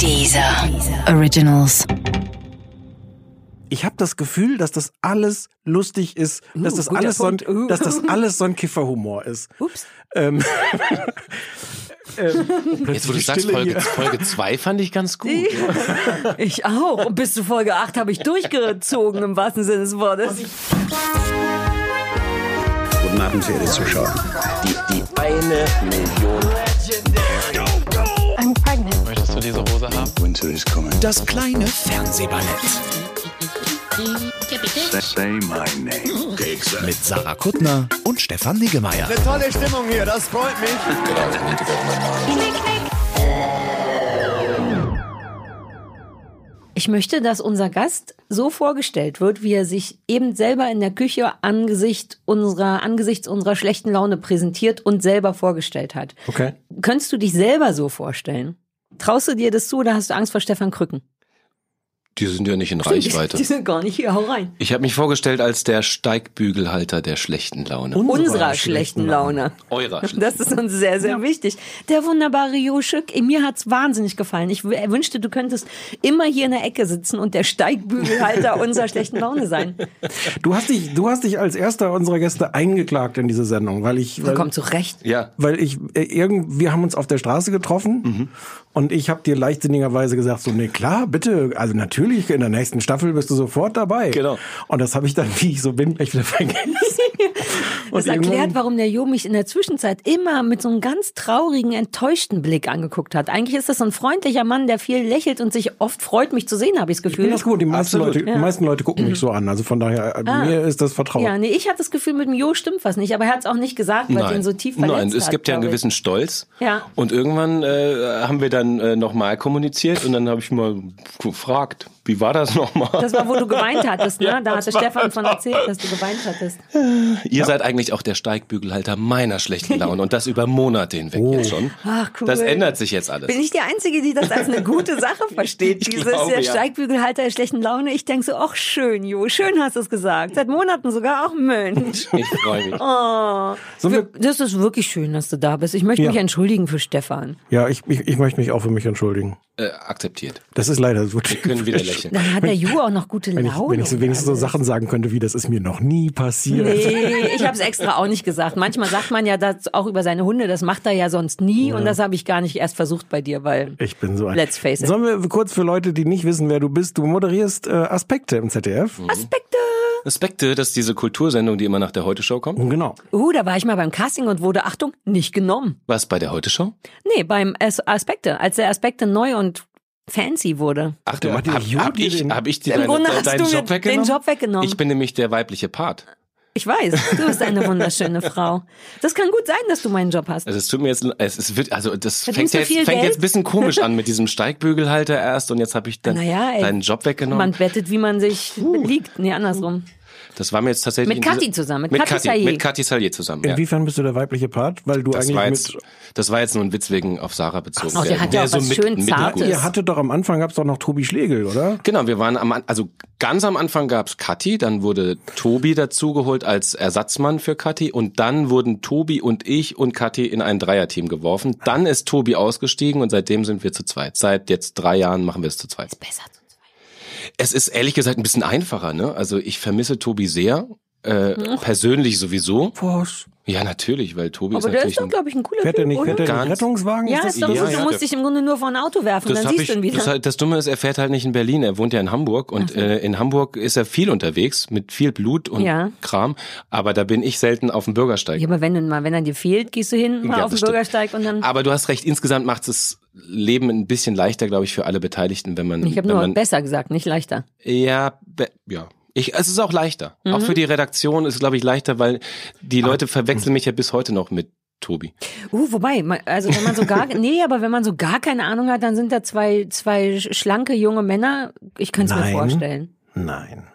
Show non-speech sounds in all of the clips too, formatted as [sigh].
Dieser Originals. Ich habe das Gefühl, dass das alles lustig ist, dass Uh, das guter alles so ein. Uh. dass das alles so ein Kifferhumor ist. Ups. Ähm, ähm, [laughs] Jetzt, wo du sagst, Folge, hier. Folge 2 fand ich ganz gut. Ich auch. Und bis zu Folge 8 habe ich durchgezogen, im wahrsten Sinne des Wortes. Guten Abend, verehrte Zuschauer. Die, die eine Million. Das kleine Fernsehballett Say my name. mit Sarah Kuttner und Stefan Niggemeier. Tolle Stimmung hier, das freut mich. Ich möchte, dass unser Gast so vorgestellt wird, wie er sich eben selber in der Küche angesichts unserer, angesichts unserer schlechten Laune präsentiert und selber vorgestellt hat. Okay. Könntest du dich selber so vorstellen? Traust du dir das zu oder hast du Angst vor Stefan Krücken? Die sind ja nicht in Reichweite. Die sind gar nicht hier, hau rein. Ich habe mich vorgestellt als der Steigbügelhalter der schlechten Laune. Unserer schlechten Laune. Eurer schlechten Das ist uns sehr, sehr wichtig. Der wunderbare Jo Schück, mir hat's wahnsinnig gefallen. Ich w- wünschte, du könntest immer hier in der Ecke sitzen und der Steigbügelhalter [laughs] unserer schlechten Laune sein. Du hast dich, du hast dich als erster unserer Gäste eingeklagt in diese Sendung, weil ich, weil, Willkommen zurecht. Ja. weil ich äh, irgend, wir haben uns auf der Straße getroffen Mhm. und ich habe dir leichtsinnigerweise gesagt, so nee klar, bitte, also natürlich in der nächsten Staffel bist du sofort dabei. Genau. Und das habe ich dann, wie ich so bin, gleich wieder vergessen. [laughs] Das erklärt, warum der Jo mich in der Zwischenzeit immer mit so einem ganz traurigen, enttäuschten Blick angeguckt hat. Eigentlich ist das so ein freundlicher Mann, der viel lächelt und sich oft freut, mich zu sehen, habe ich das Ich Gefühl. das gut. Die meisten, Absolut. Leute, die meisten Leute gucken mich so an. Also von daher, äh, mir ist das vertraut. Ja, nee, ich hatte das Gefühl, mit dem Jo stimmt was nicht, aber er hat es auch nicht gesagt, weil es ihn so tief verletzt Nein, es hat. gibt ja einen ich. gewissen Stolz. Ja. Und irgendwann äh, haben wir dann äh, nochmal kommuniziert und dann habe ich mal gefragt, wie war das nochmal? Das war, wo du geweint hattest, ne? Ja, da das hatte Stefan von erzählt, dass du geweint hattest. Ihr seid eigentlich auch der Steigbügelhalter meiner schlechten Laune und das über Monate hinweg jetzt schon. Ach, cool. Das ändert sich jetzt alles. Bin ich die Einzige, die das als eine gute Sache versteht? [laughs] Ich Dieses glaube, der ja. Steigbügelhalter der schlechten Laune. Ich denke so, ach schön, Jo, schön hast du es gesagt. Seit Monaten sogar auch Mensch. [laughs] Ich freue mich. Oh, das ist wirklich schön, dass du da bist. Ich möchte Ja. mich entschuldigen für Stefan. Ja, ich, ich, ich möchte mich auch für mich entschuldigen. Äh, akzeptiert. Das ist leider so. Wir können wieder lächeln. Dann hat der Jo auch noch gute Wenn ich, Laune. wenn ich so wenigstens so Sachen sagen könnte, wie das ist mir noch nie passiert. Nee, ich habe es extra auch nicht gesagt. Manchmal sagt man ja das auch über seine Hunde, das macht er ja sonst nie und das habe ich gar nicht erst versucht bei dir, weil Ich bin so ein. Let's face it. Sollen wir kurz für Leute, die nicht wissen, wer du bist, du moderierst äh, Aspekte im ZDF. Aspekte. Aspekte, das ist diese Kultursendung, die immer nach der Heute-Show kommt. Genau. Uh, da war ich mal beim Casting und wurde, Achtung, nicht genommen. Was bei der Heute-Show? Nee, beim As Aspekte, als der Aspekte neu und fancy wurde. Ach, du, hab, hab ich, hab ich dir deine, deinen Job weggenommen? den Job weggenommen. Ich bin nämlich der weibliche Part. Ich weiß, du bist eine wunderschöne Frau. Das kann gut sein, dass du meinen Job hast. Also es tut mir jetzt, es ist, wird- also das Verdienst fängt jetzt, fängt jetzt ein bisschen komisch an mit [laughs] diesem Steigbügelhalter erst und jetzt habe ich dann Naja, deinen Job weggenommen. Man bettet, wie man sich liegt. Nee, andersrum. Das war mir jetzt tatsächlich Mit Kathi zusammen, mit mit Kathi Kathi, Salier. mit Kathi Salier zusammen. Ja. Inwiefern bist du der weibliche Part? Weil du Das war, eigentlich jetzt, mit. das war jetzt nur ein Witz wegen auf Sarah bezogen. Ach, der hat ja auch was schön Zartes. mittelgut- Ihr hattet doch am Anfang gab's doch noch Tobi Schlegel, oder? Genau, wir waren am, also ganz am Anfang gab's Kathi, dann wurde Tobi dazugeholt als Ersatzmann für Kathi und dann wurden Tobi und ich und Kathi in ein Dreierteam geworfen. Dann ist Tobi ausgestiegen und seitdem sind wir zu zweit. Seit jetzt drei Jahren machen wir es zu zweit. Besser zu zweit. Es ist ehrlich gesagt ein bisschen einfacher, ne? Also ich vermisse Tobi sehr, äh, persönlich sowieso. Was? Ja, natürlich, weil Tobi Aber ist der ist natürlich doch, glaube ich, ein cooler Fährt er Typ, nicht, oder? fährt er nicht Rettungswagen? Ja, ist doch Ja, gut. ja. Du musst dich im Grunde nur vor ein Auto werfen, Das, dann siehst ich, du ihn wieder. das, das Dumme ist, er fährt halt nicht in Berlin, er wohnt ja in Hamburg und äh, in Hamburg ist er viel unterwegs mit viel Blut und Ja. Kram, aber da bin ich selten auf dem Bürgersteig. ja, aber wenn, du mal, wenn er dir fehlt, gehst du hin mal Ja, auf den stimmt. Bürgersteig und dann... Aber du hast recht, insgesamt macht es Leben ein bisschen leichter, glaube ich, für alle Beteiligten, wenn man Ich habe nur man, besser gesagt, nicht leichter. Ja, be, ja. Ich, es ist auch leichter. Auch Mhm. für die Redaktion ist es, glaube ich, leichter, weil die Leute verwechseln mich ja bis heute noch mit Tobi. Uh, wobei, also wenn man so gar, [laughs] nee, aber wenn man so gar keine Ahnung hat, dann sind da zwei, zwei schlanke junge Männer. Ich könnte es mir vorstellen. Nein.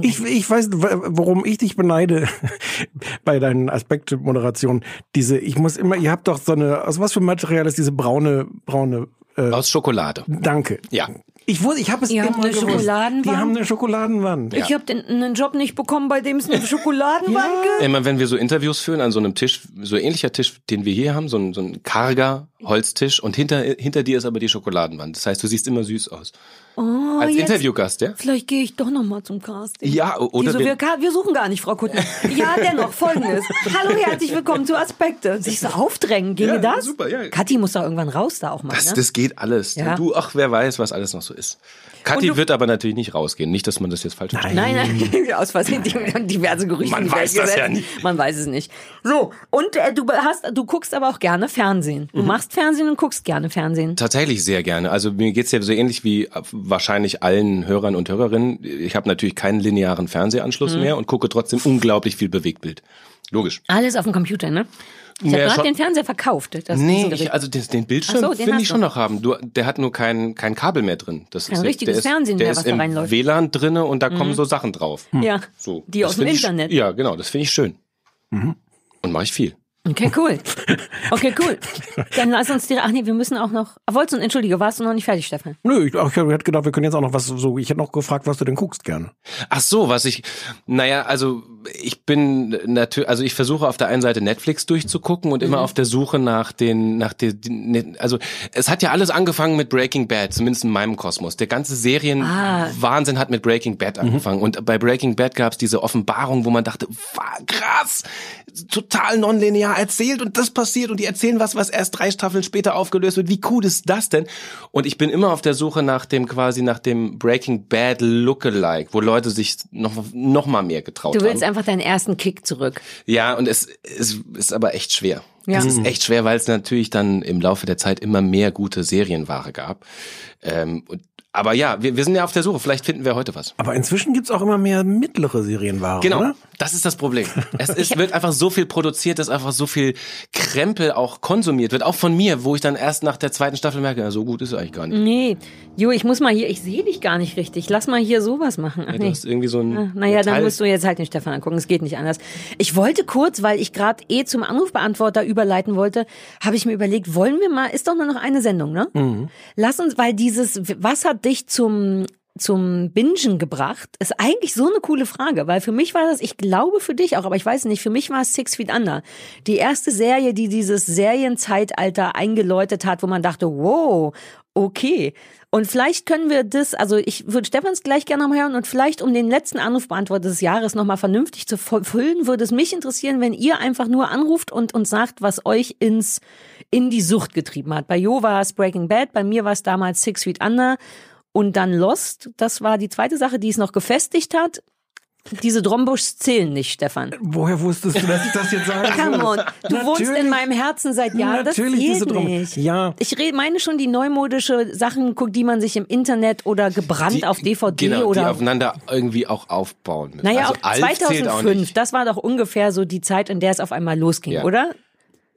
Ich, ich weiß, worum ich dich beneide [laughs] bei deinen Aspektmoderationen. Diese, ich muss immer, ihr habt doch so eine, aus was für Material ist diese braune, braune, äh, Aus Schokolade. danke. Ja. Ich wusste, ich habe es Ihr immer gewusst. Schokoladenwand? Die haben eine Schokoladenwand. Ich habe einen Job nicht bekommen, bei dem es eine [laughs] Schokoladenbank gibt. Immer wenn wir so Interviews führen an so einem Tisch, so ähnlicher Tisch, den wir hier haben, so ein, so ein karger Holztisch und hinter, hinter dir ist aber die Schokoladenwand. Das heißt, du siehst immer süß aus. Oh, Als jetzt- Interviewgast, ja? Vielleicht gehe ich doch noch mal zum Casting. Ja, oder so, wir- wir, suchen gar nicht, Frau Kuttner. [laughs] Ja, dennoch, folgendes. Hallo, herzlich willkommen zu Aspekte. Sich so aufdrängen, ginge Ja, das? super, ja. Kathi muss doch irgendwann raus da auch mal, Das, ne? das geht alles. Ja. Du, ach, wer weiß, was alles noch so ist. Kathi du- wird aber natürlich nicht rausgehen. Nicht, dass man das jetzt falsch versteht. Nein, nein, [laughs] aus Versehen diverse Gerüchte. Man weiß das gesetzt. ja nicht. Man weiß es nicht. So, und äh, du hast, du guckst aber auch gerne Fernsehen. Mhm. Du machst Fernsehen und guckst gerne Fernsehen. Tatsächlich sehr gerne. Also mir geht's ja so ähnlich wie wahrscheinlich allen Hörern und Hörerinnen. Ich habe natürlich keinen linearen Fernsehanschluss Mhm. mehr und gucke trotzdem unglaublich viel Bewegtbild. Logisch. Alles auf dem Computer, ne? Ich Ja, habe gerade den Fernseher verkauft. Das Nee, ich, also den, den Bildschirm so, den will ich schon noch haben. Du, der hat nur kein, kein Kabel mehr drin. Das Kein ist, richtiges der Fernsehen der mehr, ist was da im reinläuft. Mhm. WLAN drinne und da kommen so Sachen drauf. ja, So, die das aus dem find ich- Internet. Ja, genau, das finde ich schön. Und mache ich viel. Okay, cool. Okay, cool. Dann lass uns direkt. Ach nee, wir müssen auch noch. Ah, Wolltest du, entschuldige, warst du noch nicht fertig, Stefan? Nö, ich, ach, ich hätte gedacht, wir können jetzt auch noch was so. Ich hätte noch gefragt, was du denn guckst gerne. Ach so, was ich, naja, also ich bin natürlich, also ich versuche auf der einen Seite Netflix durchzugucken und immer Mhm. auf der Suche nach den, nach den, den, also es hat ja alles angefangen mit Breaking Bad, zumindest in meinem Kosmos. Der ganze Serienwahnsinn hat mit Breaking Bad angefangen und bei Breaking Bad gab es diese Offenbarung, wo man dachte, "Wa- krass, total nonlinear erzählt und das passiert und die erzählen was, was erst drei Staffeln später aufgelöst wird. Wie cool ist das denn? Und ich bin immer auf der Suche nach dem quasi nach dem Breaking Bad Lookalike, wo Leute sich noch noch mal mehr getraut Du willst haben. einfach deinen ersten Kick zurück. Ja, und es, es ist aber echt schwer. Ja. Es ist echt schwer, weil es natürlich dann im Laufe der Zeit immer mehr gute Serienware gab. Ähm, und, aber ja, wir, wir sind ja auf der Suche. Vielleicht finden wir heute was. Aber inzwischen gibt's auch immer mehr mittlere Serienware, Genau, oder? das ist das Problem. [laughs] Es ist, wird einfach so viel produziert, dass einfach so viel Krempel auch konsumiert wird, auch von mir, wo ich dann erst nach der zweiten Staffel merke, ja, so gut ist es eigentlich gar nicht. Nee. Jo, ich muss mal hier, ich sehe dich gar nicht richtig. Lass mal hier sowas machen. Ach Du nee. hast irgendwie so ein Ah, Naja, dann Metall- musst du jetzt halt den Stefan angucken. Es geht nicht anders. Ich wollte kurz, weil ich gerade eh zum Anrufbeantworter überleiten wollte, habe ich mir überlegt, wollen wir mal, ist doch nur noch eine Sendung, ne? Mhm. Lass uns, weil dieses, was hat dich zum zum Bingen gebracht, ist eigentlich so eine coole Frage, weil für mich war das, ich glaube für dich auch, aber ich weiß nicht, für mich war es Six Feet Under. Die erste Serie, die dieses Serienzeitalter eingeläutet hat, wo man dachte, wow, okay. Und vielleicht können wir das, also ich würde Stefans gleich gerne nochmal hören und vielleicht um den letzten Anrufbeantworter des Jahres nochmal vernünftig zu füllen, würde es mich interessieren, wenn ihr einfach nur anruft und uns sagt, was euch ins, in die Sucht getrieben hat. Bei Jo war es Breaking Bad, bei mir war es damals Six Feet Under und dann Lost. Das war die zweite Sache, die es noch gefestigt hat. Diese Drombuschs zählen nicht, Stefan. Woher wusstest du, dass ich das jetzt sagen [laughs] Come on, du wohnst in Natürlich. meinem Herzen seit Jahren. Das Natürlich diese nicht. Ja. Ich rede, meine schon die neumodische Sachen, guck, die man sich im Internet oder gebrannt die, auf DVD genau, die oder. aufeinander irgendwie auch aufbauen müssen. naja, also auch Alf zählt auch 2005, nicht. das war doch ungefähr so die Zeit, in der es auf einmal losging, Ja. Oder?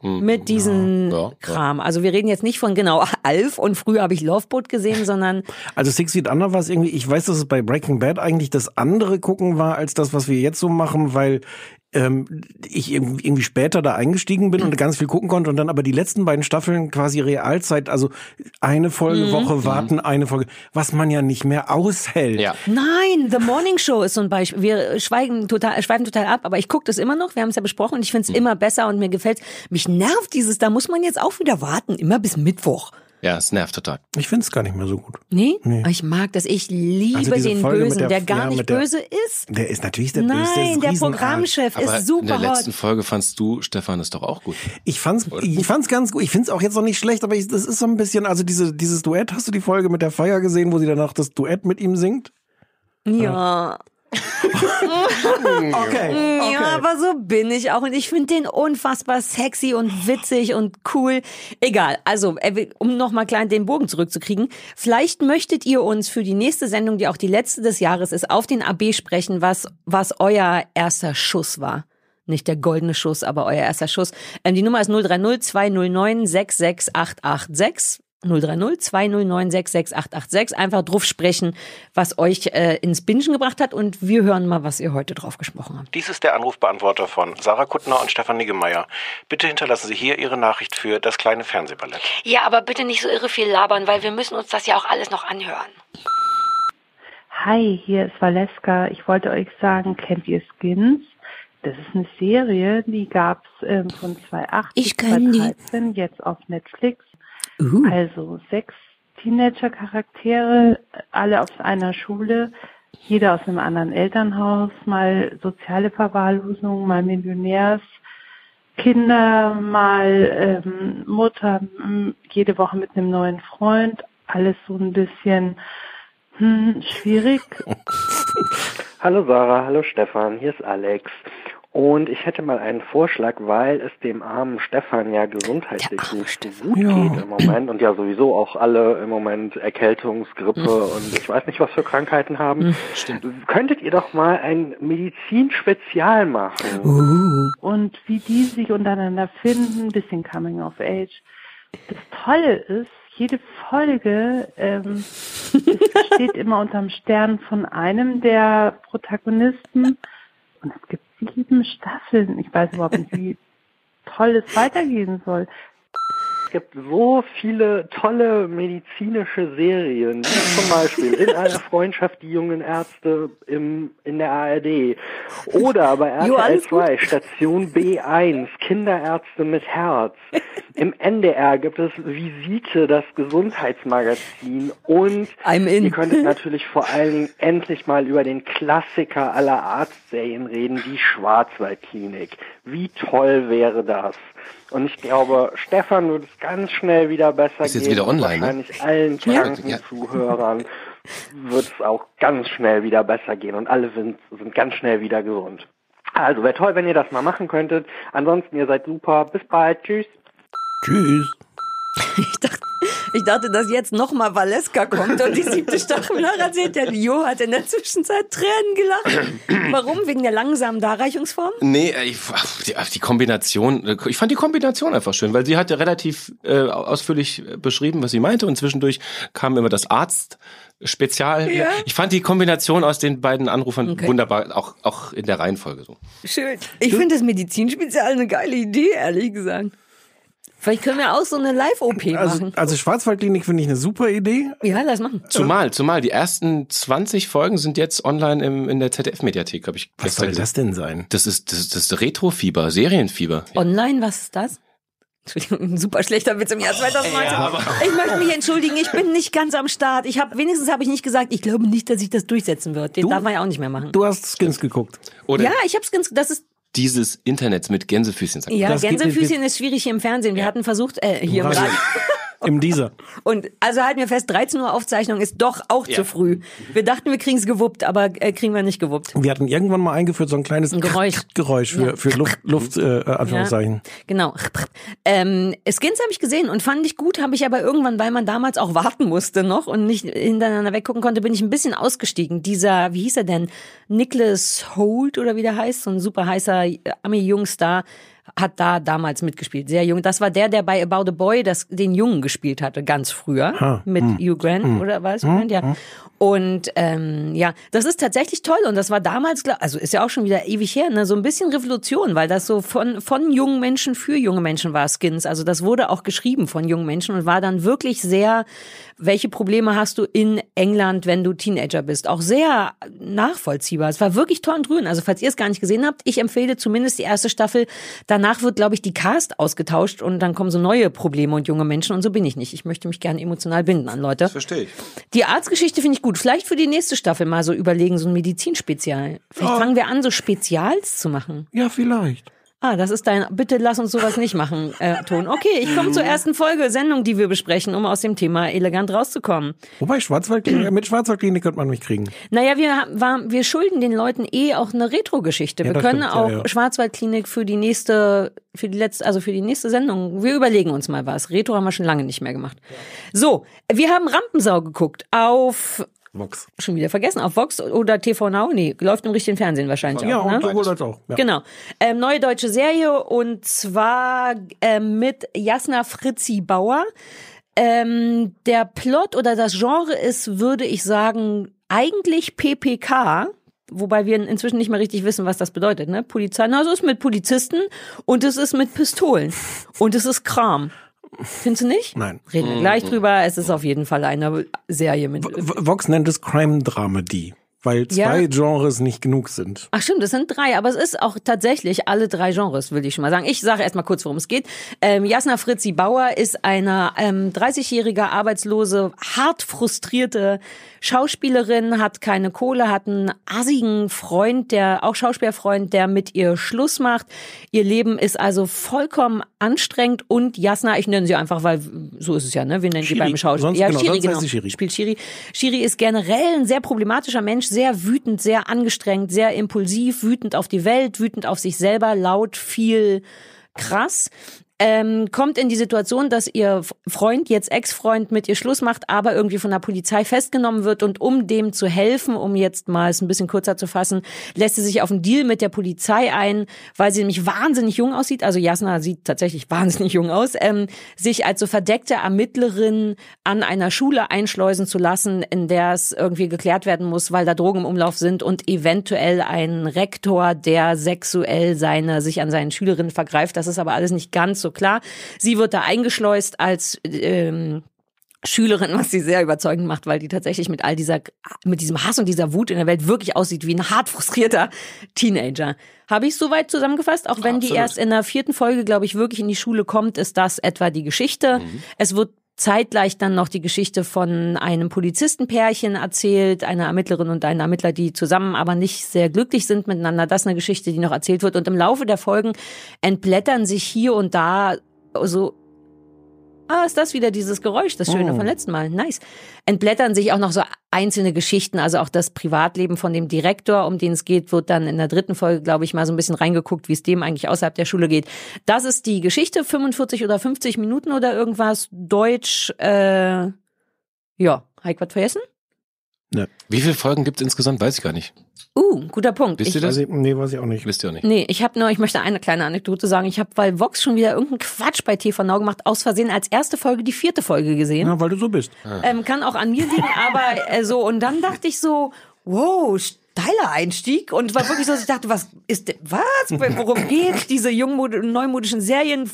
Mit diesem Ja, ja. Kram. Also wir reden jetzt nicht von genau [laughs] Alf und früher habe ich Loveboat gesehen, sondern Also Six Feet Under war es irgendwie, ich weiß, dass es bei Breaking Bad eigentlich das andere gucken war, als das, was wir jetzt so machen, weil ähm, ich irgendwie später da eingestiegen bin und ganz viel gucken konnte und dann aber die letzten beiden Staffeln quasi Realzeit, also eine Mhm. Folge Woche warten, eine Folge, was man ja nicht mehr aushält. Ja. Nein, The Morning Show ist so ein Beispiel. Wir schweigen total, schweifen total ab, aber ich gucke das immer noch. Wir haben es ja besprochen und ich finde es immer besser und mir gefällt. Mich nervt dieses, da muss man jetzt auch wieder warten, immer bis Mittwoch. Ja, es nervt total. Ich finde es gar nicht mehr so gut. Nee? Ich mag das. Ich liebe Also den Folge Bösen, der- der, gar ja, nicht der- böse ist. Der ist natürlich der Böse, Nein, der. Programmchef Aber ist in super der letzten hot. Folge fandst du, Stefan, ist doch auch gut. Ich fand's, ich fand's ganz gut. Ich find's auch jetzt noch nicht schlecht, aber ich, das ist so ein bisschen, also diese, dieses Duett, hast du die Folge mit der Feier gesehen, wo sie danach das Duett mit ihm singt? Ja. [laughs] Okay. Ja, aber so bin ich auch. Und ich finde den unfassbar sexy und witzig und cool. Egal. Also, will- um nochmal klein den Bogen zurückzukriegen. Vielleicht möchtet ihr uns für die nächste Sendung, die auch die letzte des Jahres ist, auf den AB sprechen, was, was euer erster Schuss war. Nicht der goldene Schuss, aber euer erster Schuss. Ähm, die Nummer ist 030 209 66886. 030 209 66886. Einfach drauf sprechen, was euch äh, ins Bingen gebracht hat. Und wir hören mal, was ihr heute drauf gesprochen habt. Dies ist der Anrufbeantworter von Sarah Kuttner und Stefan Niggemeier. Bitte hinterlassen Sie hier Ihre Nachricht für das kleine Fernsehballett. Ja, aber bitte nicht so irre viel labern, weil wir müssen uns das ja auch alles noch anhören. Hi, hier ist Valeska. Ich wollte euch sagen, kennt ihr Skins? Das ist eine Serie, die gab's ähm, von 2008 Ich bis kenn die. 2013, jetzt auf Netflix. Uh. Also sechs Teenager-Charaktere, alle aus einer Schule, jeder aus einem anderen Elternhaus, mal soziale Verwahrlosung, mal Millionärs, Kinder, mal ähm, Mutter, jede Woche mit einem neuen Freund, alles so ein bisschen hm, schwierig. [laughs] Hallo Sarah, hallo Stefan, hier ist Alex. Und ich hätte mal einen Vorschlag, weil es dem armen Stefan ja gesundheitlich nicht so gut Ja. geht im Moment und ja sowieso auch alle im Moment Erkältungsgrippe Hm. und ich weiß nicht, was für Krankheiten haben. Könntet ihr doch mal ein Medizin-Spezial machen? Uh. und wie die sich untereinander finden, bisschen Coming of Age. Das Tolle ist, jede Folge ähm, [laughs] es steht immer unterm Stern von einem der Protagonisten und es gibt sieben Staffeln. Ich weiß überhaupt nicht, wie toll es weitergehen soll. Es gibt so viele tolle medizinische Serien, wie zum Beispiel in einer Freundschaft die jungen Ärzte im, in der ARD oder bei [laughs] RTL alles 2 Station B1 Kinderärzte mit Herz. Im NDR gibt es Visite, das Gesundheitsmagazin und ihr könntet natürlich vor allen Dingen endlich mal über den Klassiker aller Arztserien reden, die Schwarzwaldklinik. Wie toll wäre das? Und ich glaube, Stefan wird es ganz schnell wieder besser Ist jetzt gehen. wieder online, und ne? Wahrscheinlich allen Ja. kranken Ja. Zuhörern wird es auch ganz schnell wieder besser gehen und alle sind, sind ganz schnell wieder gesund. Also wäre toll, wenn ihr das mal machen könntet. Ansonsten, ihr seid super. Bis bald. Tschüss. Tschüss. [laughs] Ich dachte, ich dachte, dass jetzt nochmal Valeska kommt und die siebte Staffel noch erzählt. Der Jo hat in der Zwischenzeit Tränen gelacht. Warum? Wegen der langsamen Darreichungsform? Nee, äh, ich, die, die Kombination, äh, ich fand die Kombination einfach schön, weil sie hat ja relativ äh, ausführlich beschrieben, was sie meinte und zwischendurch kam immer das Arzt-Spezial. Ja. Ich fand die Kombination aus den beiden Anrufern Okay. wunderbar, auch, auch in der Reihenfolge so. Schön. Ich finde das Medizinspezial eine geile Idee, ehrlich gesagt. Vielleicht können wir auch so eine Live-OP Also, machen. also Schwarzwaldklinik finde ich eine super Idee. Ja, lass machen. Zumal, zumal die ersten 20 Folgen sind jetzt online im, in der ZDF-Mediathek, habe ich Was soll gesehen. das denn sein? Das ist das, ist das Retro-Fieber, Serienfieber. Online, was ist das? Entschuldigung, ein super schlechter Witz im Jahr 2019. ja, aber- ich möchte mich entschuldigen, ich bin nicht ganz am Start. Ich habe wenigstens habe ich nicht gesagt, ich glaube nicht, dass sich das durchsetzen wird. Den Du- darf man ja auch nicht mehr machen. Du hast Skins geguckt. Oder ja, ich hab's ganz das ist dieses Internet mit Gänsefüßchen. sagt man. ja, Das geht- Gänsefüßchen ist schwierig hier im Fernsehen. Wir hatten versucht äh, hier im Radio. Im Dieser. [laughs] Und also halten wir fest, 13 Uhr Aufzeichnung ist doch auch Ja. zu früh. Wir dachten, wir kriegen's gewuppt, aber äh, kriegen wir nicht gewuppt. Wir hatten irgendwann mal eingeführt so ein kleines Ein Geräusch. Geräusch für, Ja. für Luft, [laughs] Luft äh, Anführungszeichen. Genau. Ähm, Skins habe ich gesehen und fand ich gut, habe ich aber irgendwann, weil man damals auch warten musste noch und nicht hintereinander weggucken konnte, bin ich ein bisschen ausgestiegen. Dieser, wie hieß er denn? Nicholas Holt oder wie der heißt, so ein super heißer äh, Ami-Jungstar, hat da damals mitgespielt. Sehr jung. Das war der, der bei About a Boy das, den Jungen gespielt hatte, ganz früher. Ha, mit hm, Hugh Grant, oder war es Hugh Grant? Ja. Und ähm, ja, das ist tatsächlich toll. Und das war damals, also ist ja auch schon wieder ewig her, ne? so ein bisschen Revolution, weil das so von, von jungen Menschen für junge Menschen war, Skins. Also das wurde auch geschrieben von jungen Menschen und war dann wirklich sehr, welche Probleme hast du in England, wenn du Teenager bist? Auch sehr nachvollziehbar. Es war wirklich toll und grün. Also falls ihr es gar nicht gesehen habt, ich empfehle zumindest die erste Staffel. Danach wird, glaube ich, die Cast ausgetauscht und dann kommen so neue Probleme und junge Menschen und so bin ich nicht. Ich möchte mich gerne emotional binden an Leute. Verstehe ich. Die Arztgeschichte finde ich gut. Vielleicht für die nächste Staffel mal so überlegen, so ein Medizinspezial. Vielleicht Oh. fangen wir an, so Spezials zu machen. Ja, vielleicht. Ah, das ist dein, bitte lass uns sowas nicht machen, äh, Ton. Okay, ich komme zur ersten Folge, Sendung, die wir besprechen, um aus dem Thema elegant rauszukommen. Wobei Schwarzwaldklinik, [clears throat] mit Schwarzwaldklinik könnte man mich kriegen. Naja, wir, haben- war, wir schulden den Leuten eh auch eine Retro-Geschichte. Ja, wir können stimmt, ja, auch ja. Schwarzwaldklinik für die nächste, für die letzte, also für die nächste Sendung. Wir überlegen uns mal was. Retro haben wir schon lange nicht mehr gemacht. So, wir haben Rampensau geguckt auf Vox. schon wieder vergessen, auf Vox oder TV Now? Nee, läuft im richtigen Fernsehen wahrscheinlich Ja, auch, ne? und sowohl als auch. Ja. Genau. Ähm, neue deutsche Serie und zwar ähm, mit Jasna Fritzi Bauer. Ähm, der Plot oder das Genre ist, würde ich sagen, eigentlich PPK. Wobei wir inzwischen nicht mehr richtig wissen, was das bedeutet, ne? Polizei, na, also es ist mit Polizisten und es ist mit Pistolen und es ist Kram. Findest du nicht? Nein. Reden wir gleich drüber. Es ist auf jeden Fall eine Serie mit. Vox nennt es Crime Dramedy. weil Ja. zwei Genres nicht genug sind. Ach stimmt, das sind drei, aber es ist auch tatsächlich alle drei Genres, will ich schon mal sagen. Ich sage erst mal kurz, worum es geht. Ähm, Jasna Fritzi Bauer ist eine ähm, 30-jährige arbeitslose, hart frustrierte Schauspielerin, hat keine Kohle, hat einen assigen Freund, der auch Schauspielfreund, der mit ihr Schluss macht. Ihr Leben ist also vollkommen anstrengend und Jasna, ich nenne sie einfach, weil so ist es ja, ne? Wir nennen sie Shiri. beim Schauspiel. Sonst- ja, genau, heißt genau. sie Shiri. Spielt Shiri. Shiri ist generell ein sehr problematischer Mensch, sehr wütend, sehr angestrengt, sehr impulsiv, wütend auf die Welt, wütend auf sich selber, laut, viel, krass. Ähm, kommt in die Situation, dass ihr Freund, jetzt Ex-Freund, mit ihr Schluss macht, aber irgendwie von der Polizei festgenommen wird und um dem zu helfen, um jetzt mal es ein bisschen kürzer zu fassen, lässt sie sich auf einen Deal mit der Polizei ein, weil sie nämlich wahnsinnig jung aussieht, also Jasna sieht tatsächlich [laughs] wahnsinnig jung aus, ähm, sich als so verdeckte Ermittlerin an einer Schule einschleusen zu lassen, in der es irgendwie geklärt werden muss, weil da Drogen im Umlauf sind und eventuell ein Rektor, der sexuell seine, sich an seinen Schülerinnen vergreift. Das ist aber alles nicht ganz so klar. Sie wird da eingeschleust als ähm, Schülerin, was sie sehr überzeugend macht, weil die tatsächlich mit all dieser, mit diesem Hass und dieser Wut in der Welt wirklich aussieht wie ein hart frustrierter Teenager. Habe ich soweit zusammengefasst? Auch wenn die Absolut. erst in der vierten Folge, glaube ich, wirklich in die Schule kommt, ist das etwa die Geschichte. Es wird zeitgleich dann noch die Geschichte von einem Polizistenpärchen erzählt, einer Ermittlerin und einem Ermittler, die zusammen aber nicht sehr glücklich sind miteinander. Das ist eine Geschichte, die noch erzählt wird. Und im Laufe der Folgen entblättern sich hier und da so Ah, ist das wieder dieses Geräusch, das Schöne Oh. vom letzten Mal. Nice. Entblättern sich auch noch so einzelne Geschichten, also auch das Privatleben von dem Direktor, um den es geht, wird dann in der dritten Folge, glaube ich, mal so ein bisschen reingeguckt, wie es dem eigentlich außerhalb der Schule geht. Das ist die Geschichte, 45 oder 50 Minuten oder irgendwas, Deutsch, äh, ja, habe ich was vergessen? Wie viele Folgen gibt es insgesamt? Weiß ich gar nicht. Uh, guter Punkt. Wisst ihr das? Weiß ich, nee, weiß ich auch nicht. Wisst ihr auch nicht. Nee, ich habe nur, ich möchte eine kleine Anekdote sagen. Ich habe, weil Vox schon wieder irgendeinen Quatsch bei TV Now gemacht, aus Versehen als erste Folge die vierte Folge gesehen. Ja, weil du so bist. Ähm, kann auch an mir liegen, [laughs] aber äh, so, und dann dachte ich so, wow, steiler Einstieg. Und war wirklich so, dass ich dachte, was ist was? Worum geht's? Diese jungmod neumodischen Serien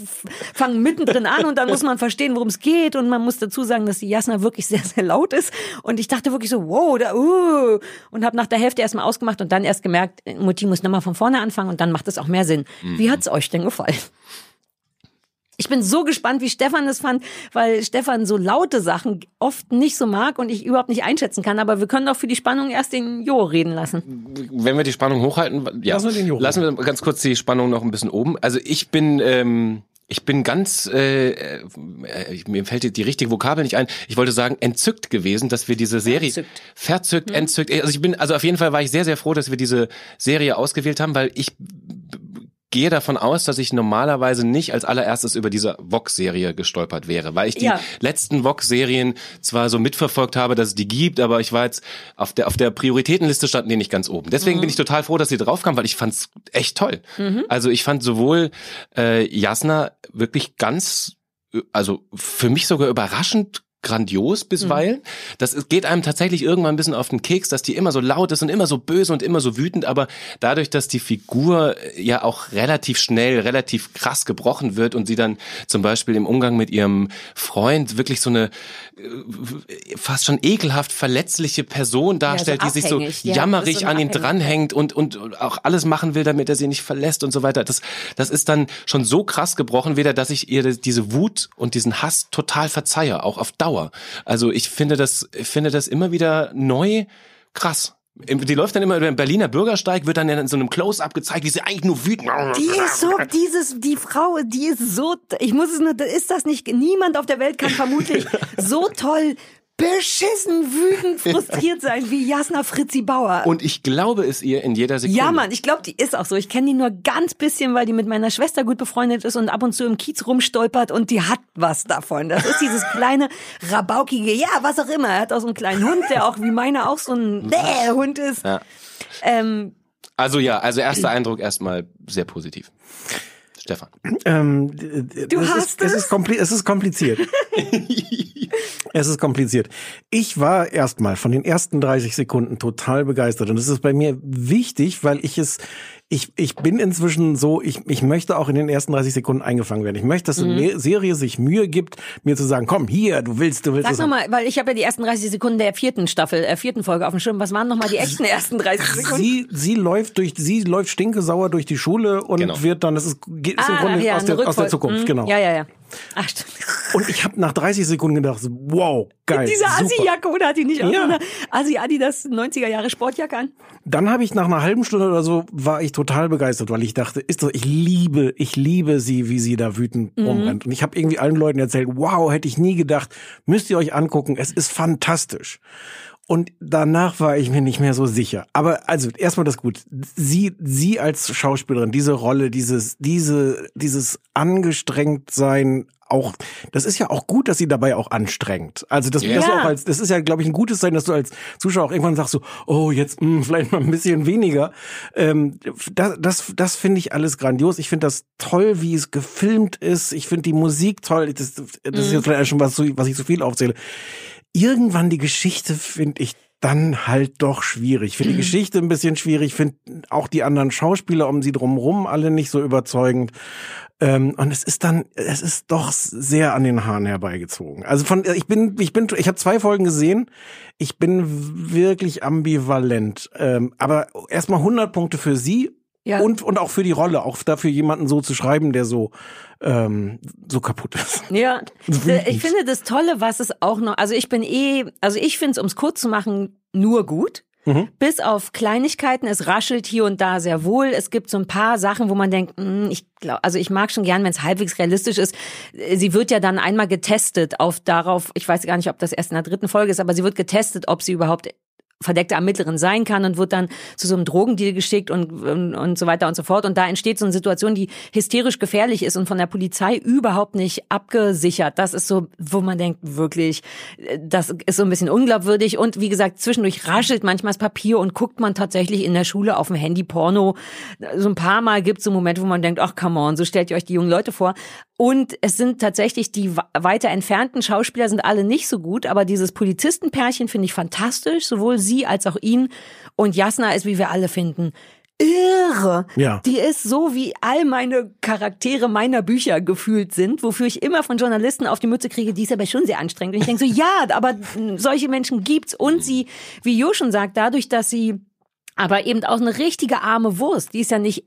fangen mittendrin an und dann muss man verstehen, worum es geht. Und man muss dazu sagen, dass die Jasna wirklich sehr, sehr laut ist. Und ich dachte wirklich so, wow, da, uh, und habe nach der Hälfte erstmal ausgemacht und dann erst gemerkt, Mutti muss nochmal von vorne anfangen und dann macht es auch mehr Sinn. Wie hat's euch denn gefallen? Ich bin so gespannt, wie Stefan es fand, weil Stefan so laute Sachen oft nicht so mag und ich überhaupt nicht einschätzen kann. Aber wir können doch für die Spannung erst den Jo reden lassen. Wenn wir die Spannung hochhalten, ja. Lassen wir den Jochen. Lassen wir ganz kurz die Spannung noch ein bisschen oben. Also ich bin, ähm, ich bin ganz, äh, äh, mir fällt die, die richtige Vokabel nicht ein. Ich wollte sagen, entzückt gewesen, dass wir diese Serie Verzückt. verzückt, entzückt. Also ich bin, also auf jeden Fall war ich sehr, sehr froh, dass wir diese Serie ausgewählt haben, weil ich gehe davon aus, dass ich normalerweise nicht als allererstes über diese Vox-Serie gestolpert wäre, weil ich die Ja. letzten Vox-Serien zwar so mitverfolgt habe, dass es die gibt, aber ich war jetzt auf der auf der Prioritätenliste standen die nicht ganz oben. Deswegen bin ich total froh, dass sie draufkam, weil ich fand's echt toll. Also ich fand sowohl äh, Jasna wirklich ganz, also für mich sogar überraschend grandios bisweilen. Das ist- geht einem tatsächlich irgendwann ein bisschen auf den Keks, dass die immer so laut ist und immer so böse und immer so wütend, aber dadurch, dass die Figur äh, ja auch relativ schnell, relativ krass gebrochen wird und sie dann zum Beispiel im Umgang mit ihrem Freund wirklich so eine äh, fast schon ekelhaft verletzliche Person darstellt, so die sich so ja, jammerig so an ihn dranhängt und, und auch alles machen will, damit er sie nicht verlässt und so weiter. Das, das ist dann schon so krass gebrochen wieder, dass ich ihr diese Wut und diesen Hass total verzeihe, auch auf Dauer. Also ich finde das, ich finde das immer wieder neu krass. Die läuft dann immer über den Berliner Bürgersteig, wird dann in so einem Close-up gezeigt, wie sie eigentlich nur wütend. Die ist so, dieses, die Frau, die ist so, ich muss es nur, ist das nicht, niemand auf der Welt kann vermutlich [laughs] so toll beschissen, wütend, frustriert sein wie Jasna Fritzi Bauer. Und ich glaube es ihr in jeder Sekunde. Ja, Mann, ich glaube, die ist auch so. Ich kenne die nur ganz bisschen, weil die mit meiner Schwester gut befreundet ist und ab und zu im Kiez rumstolpert und die hat was davon. Das ist dieses kleine, rabaukige, ja, was auch immer. Er hat auch so einen kleinen Hund, der auch wie meiner auch so ein Bäh Hund ist. Ja. Ähm, Also ja, also erster Eindruck erstmal sehr positiv. Stefan. Ähm, du es hast ist, es. es? Ist kompli es ist kompliziert. [laughs] es ist kompliziert. Ich war erstmal von den ersten 30 Sekunden total begeistert. Und das ist bei mir wichtig, weil ich es ich, ich bin inzwischen so, ich, ich möchte auch in den ersten 30 Sekunden eingefangen werden. Ich möchte, dass Mhm. eine Serie sich Mühe gibt, mir zu sagen, komm, hier, du willst, du willst. Sag nochmal, weil ich habe ja die ersten 30 Sekunden der vierten Staffel, äh, vierten Folge auf dem Schirm. Was waren nochmal die echten ersten 30 Sekunden? Sie, sie läuft durch, sie läuft stinkesauer durch die Schule und Genau. wird dann, das ist, ist im Ah, Grunde ach ja, aus, der, aus der Zukunft, Mhm. genau. Ja, ja, ja. Ach, stimmt. Und ich habe nach 30 Sekunden gedacht, wow, geil. Diese. Assi-Jacke, oder hat die nicht auch Ja. so eine Assi-Adidas 90er Jahre Sportjacke an? Dann habe ich nach einer halben Stunde oder so war ich total begeistert, weil ich dachte, ist doch, ich liebe, ich liebe sie, wie sie da wütend Mhm. rumrennt. Und ich habe irgendwie allen Leuten erzählt, wow, hätte ich nie gedacht, müsst ihr euch angucken, es ist fantastisch. Und danach war ich mir nicht mehr so sicher. Aber also erstmal das gut. Sie, sie als Schauspielerin, diese Rolle, dieses, diese, dieses angestrengt sein, auch, das ist ja auch gut, dass sie dabei auch anstrengt. Also das, das, Ja. auch als, das ist ja, glaube ich, ein gutes Zeichen, dass du als Zuschauer auch irgendwann sagst so, oh, jetzt mh, vielleicht mal ein bisschen weniger. Ähm, das, das, das finde ich alles grandios. Ich finde das toll, wie es gefilmt ist. Ich finde die Musik toll. Das, das ist jetzt vielleicht schon was, was ich zu viel aufzähle. Irgendwann die Geschichte finde ich dann halt doch schwierig. Finde die Geschichte ein bisschen schwierig. Finde auch die anderen Schauspieler um sie drumherum alle nicht so überzeugend. Ähm, und es ist dann, es ist doch sehr an den Haaren herbeigezogen. Also von, ich bin, ich bin, ich habe zwei Folgen gesehen. Ich bin wirklich ambivalent. Ähm, aber erstmal 100 Punkte für sie Ja. und und auch für die Rolle, auch dafür jemanden so zu schreiben, der so ähm, so kaputt ist. Ja, [laughs] ich finde das Tolle, was es auch noch, also ich bin eh, also ich finde es, um es kurz zu machen, nur gut. Mhm. Bis auf Kleinigkeiten, es raschelt hier und da sehr wohl. Es gibt so ein paar Sachen, wo man denkt, hm, ich glaube, also ich mag schon gern, wenn es halbwegs realistisch ist. Sie wird ja dann einmal getestet auf darauf, ich weiß gar nicht, ob das erst in der dritten Folge ist, aber sie wird getestet, ob sie überhaupt verdeckte Ermittlerin sein kann und wird dann zu so einem Drogendeal geschickt und, und, und so weiter und so fort. Und da entsteht so eine Situation, die hysterisch gefährlich ist und von der Polizei überhaupt nicht abgesichert. Das ist so, wo man denkt, wirklich, das ist so ein bisschen unglaubwürdig. Und wie gesagt, zwischendurch raschelt manchmal das Papier und guckt man tatsächlich in der Schule auf dem Handy Porno. So ein paar Mal gibt es so Momente, wo man denkt, ach come on, so stellt ihr euch die jungen Leute vor. Und es sind tatsächlich die weiter entfernten Schauspieler sind alle nicht so gut, aber dieses Polizistenpärchen finde ich fantastisch, sowohl sie als auch ihn. Und Jasna ist, wie wir alle finden, irre. Ja. Die ist so, wie all meine Charaktere meiner Bücher gefühlt sind, wofür ich immer von Journalisten auf die Mütze kriege, die ist aber schon sehr anstrengend. Und ich denke so, [laughs] ja, aber solche Menschen gibt's. Und sie, wie Jo schon sagt, dadurch, dass sie aber eben auch eine richtige arme Wurst. Die ist ja nicht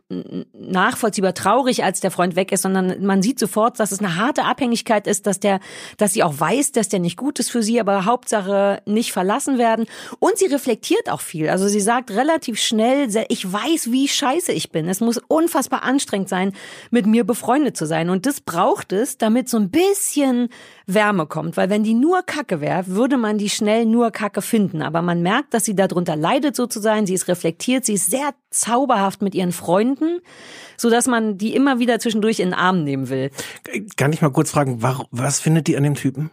nachvollziehbar traurig, als der Freund weg ist, sondern man sieht sofort, dass es eine harte Abhängigkeit ist, dass der, dass sie auch weiß, dass der nicht gut ist für sie, aber Hauptsache nicht verlassen werden. Und sie reflektiert auch viel. Also sie sagt relativ schnell, ich weiß, wie scheiße ich bin. Es muss unfassbar anstrengend sein, mit mir befreundet zu sein. Und das braucht es, damit so ein bisschen Wärme kommt. Weil wenn die nur Kacke wäre, würde man die schnell nur Kacke finden. Aber man merkt, dass sie darunter leidet, so zu sein. Sie ist reflektiert, sie ist sehr zauberhaft mit ihren Freunden, so dass man die immer wieder zwischendurch in den Arm nehmen will. Kann ich mal kurz fragen, was findet die an dem Typen?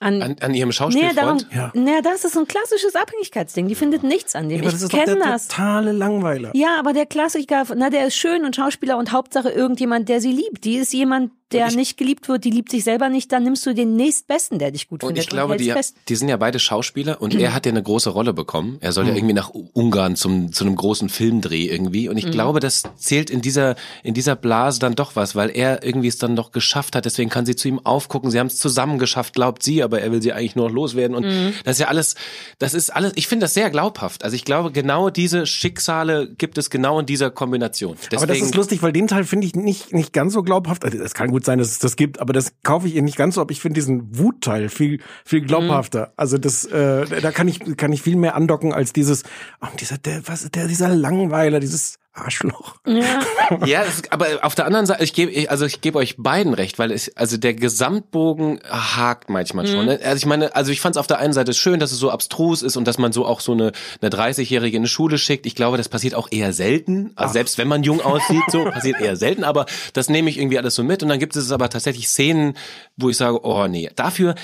An, An, an ihrem nee, Schauspielfreund? darum, Ja. nee, das ist so ein klassisches Abhängigkeitsding. Die findet nichts an dem. Ja, aber das ich ist doch der kenne das. totale Langweiler. Ja, aber der Klassiker, na, der ist schön und Schauspieler und Hauptsache irgendjemand, der sie liebt. Die ist jemand, der ich- nicht geliebt wird, die liebt sich selber nicht, dann nimmst du den nächstbesten, der dich gut Und findet. ich glaube, die, fest. die sind ja beide Schauspieler und er hat ja eine große Rolle bekommen. Er soll ja irgendwie nach Ungarn zum, zu einem großen Filmdreh irgendwie. Und ich glaube, das zählt in dieser, in dieser Blase dann doch was, weil er irgendwie es dann doch geschafft hat. Deswegen kann sie zu ihm aufgucken. Sie haben es zusammen geschafft, glaubt sie, aber er will sie eigentlich nur noch loswerden. Und das ist ja alles, das ist alles, ich finde das sehr glaubhaft. Also ich glaube, genau diese Schicksale gibt es genau in dieser Kombination. Deswegen, aber das ist lustig, weil den Teil finde ich nicht, nicht ganz so glaubhaft. Also es kann gut sein, dass es das gibt, aber das kaufe ich ihr nicht ganz so ab. Ich finde diesen Wutteil viel, viel glaubhafter. Also das, äh, da kann ich, kann ich viel mehr andocken als dieses, oh, dieser, der, was, der, dieser Langweiler, dieses Arschloch. Ja, [laughs] das, aber auf der anderen Seite, ich gebe, ich- also ich gebe euch beiden recht, weil es, also der Gesamtbogen hakt manchmal schon. Ne? Also ich meine, also ich fand es auf der einen Seite schön, dass es so abstrus ist und dass man so auch so eine, eine 30-Jährige in eine Schule schickt. Ich glaube, das passiert auch eher selten. Also selbst wenn man jung aussieht, so passiert eher selten. Aber das nehme ich irgendwie alles so mit. Und dann gibt es aber tatsächlich Szenen, wo ich sage, oh nee, dafür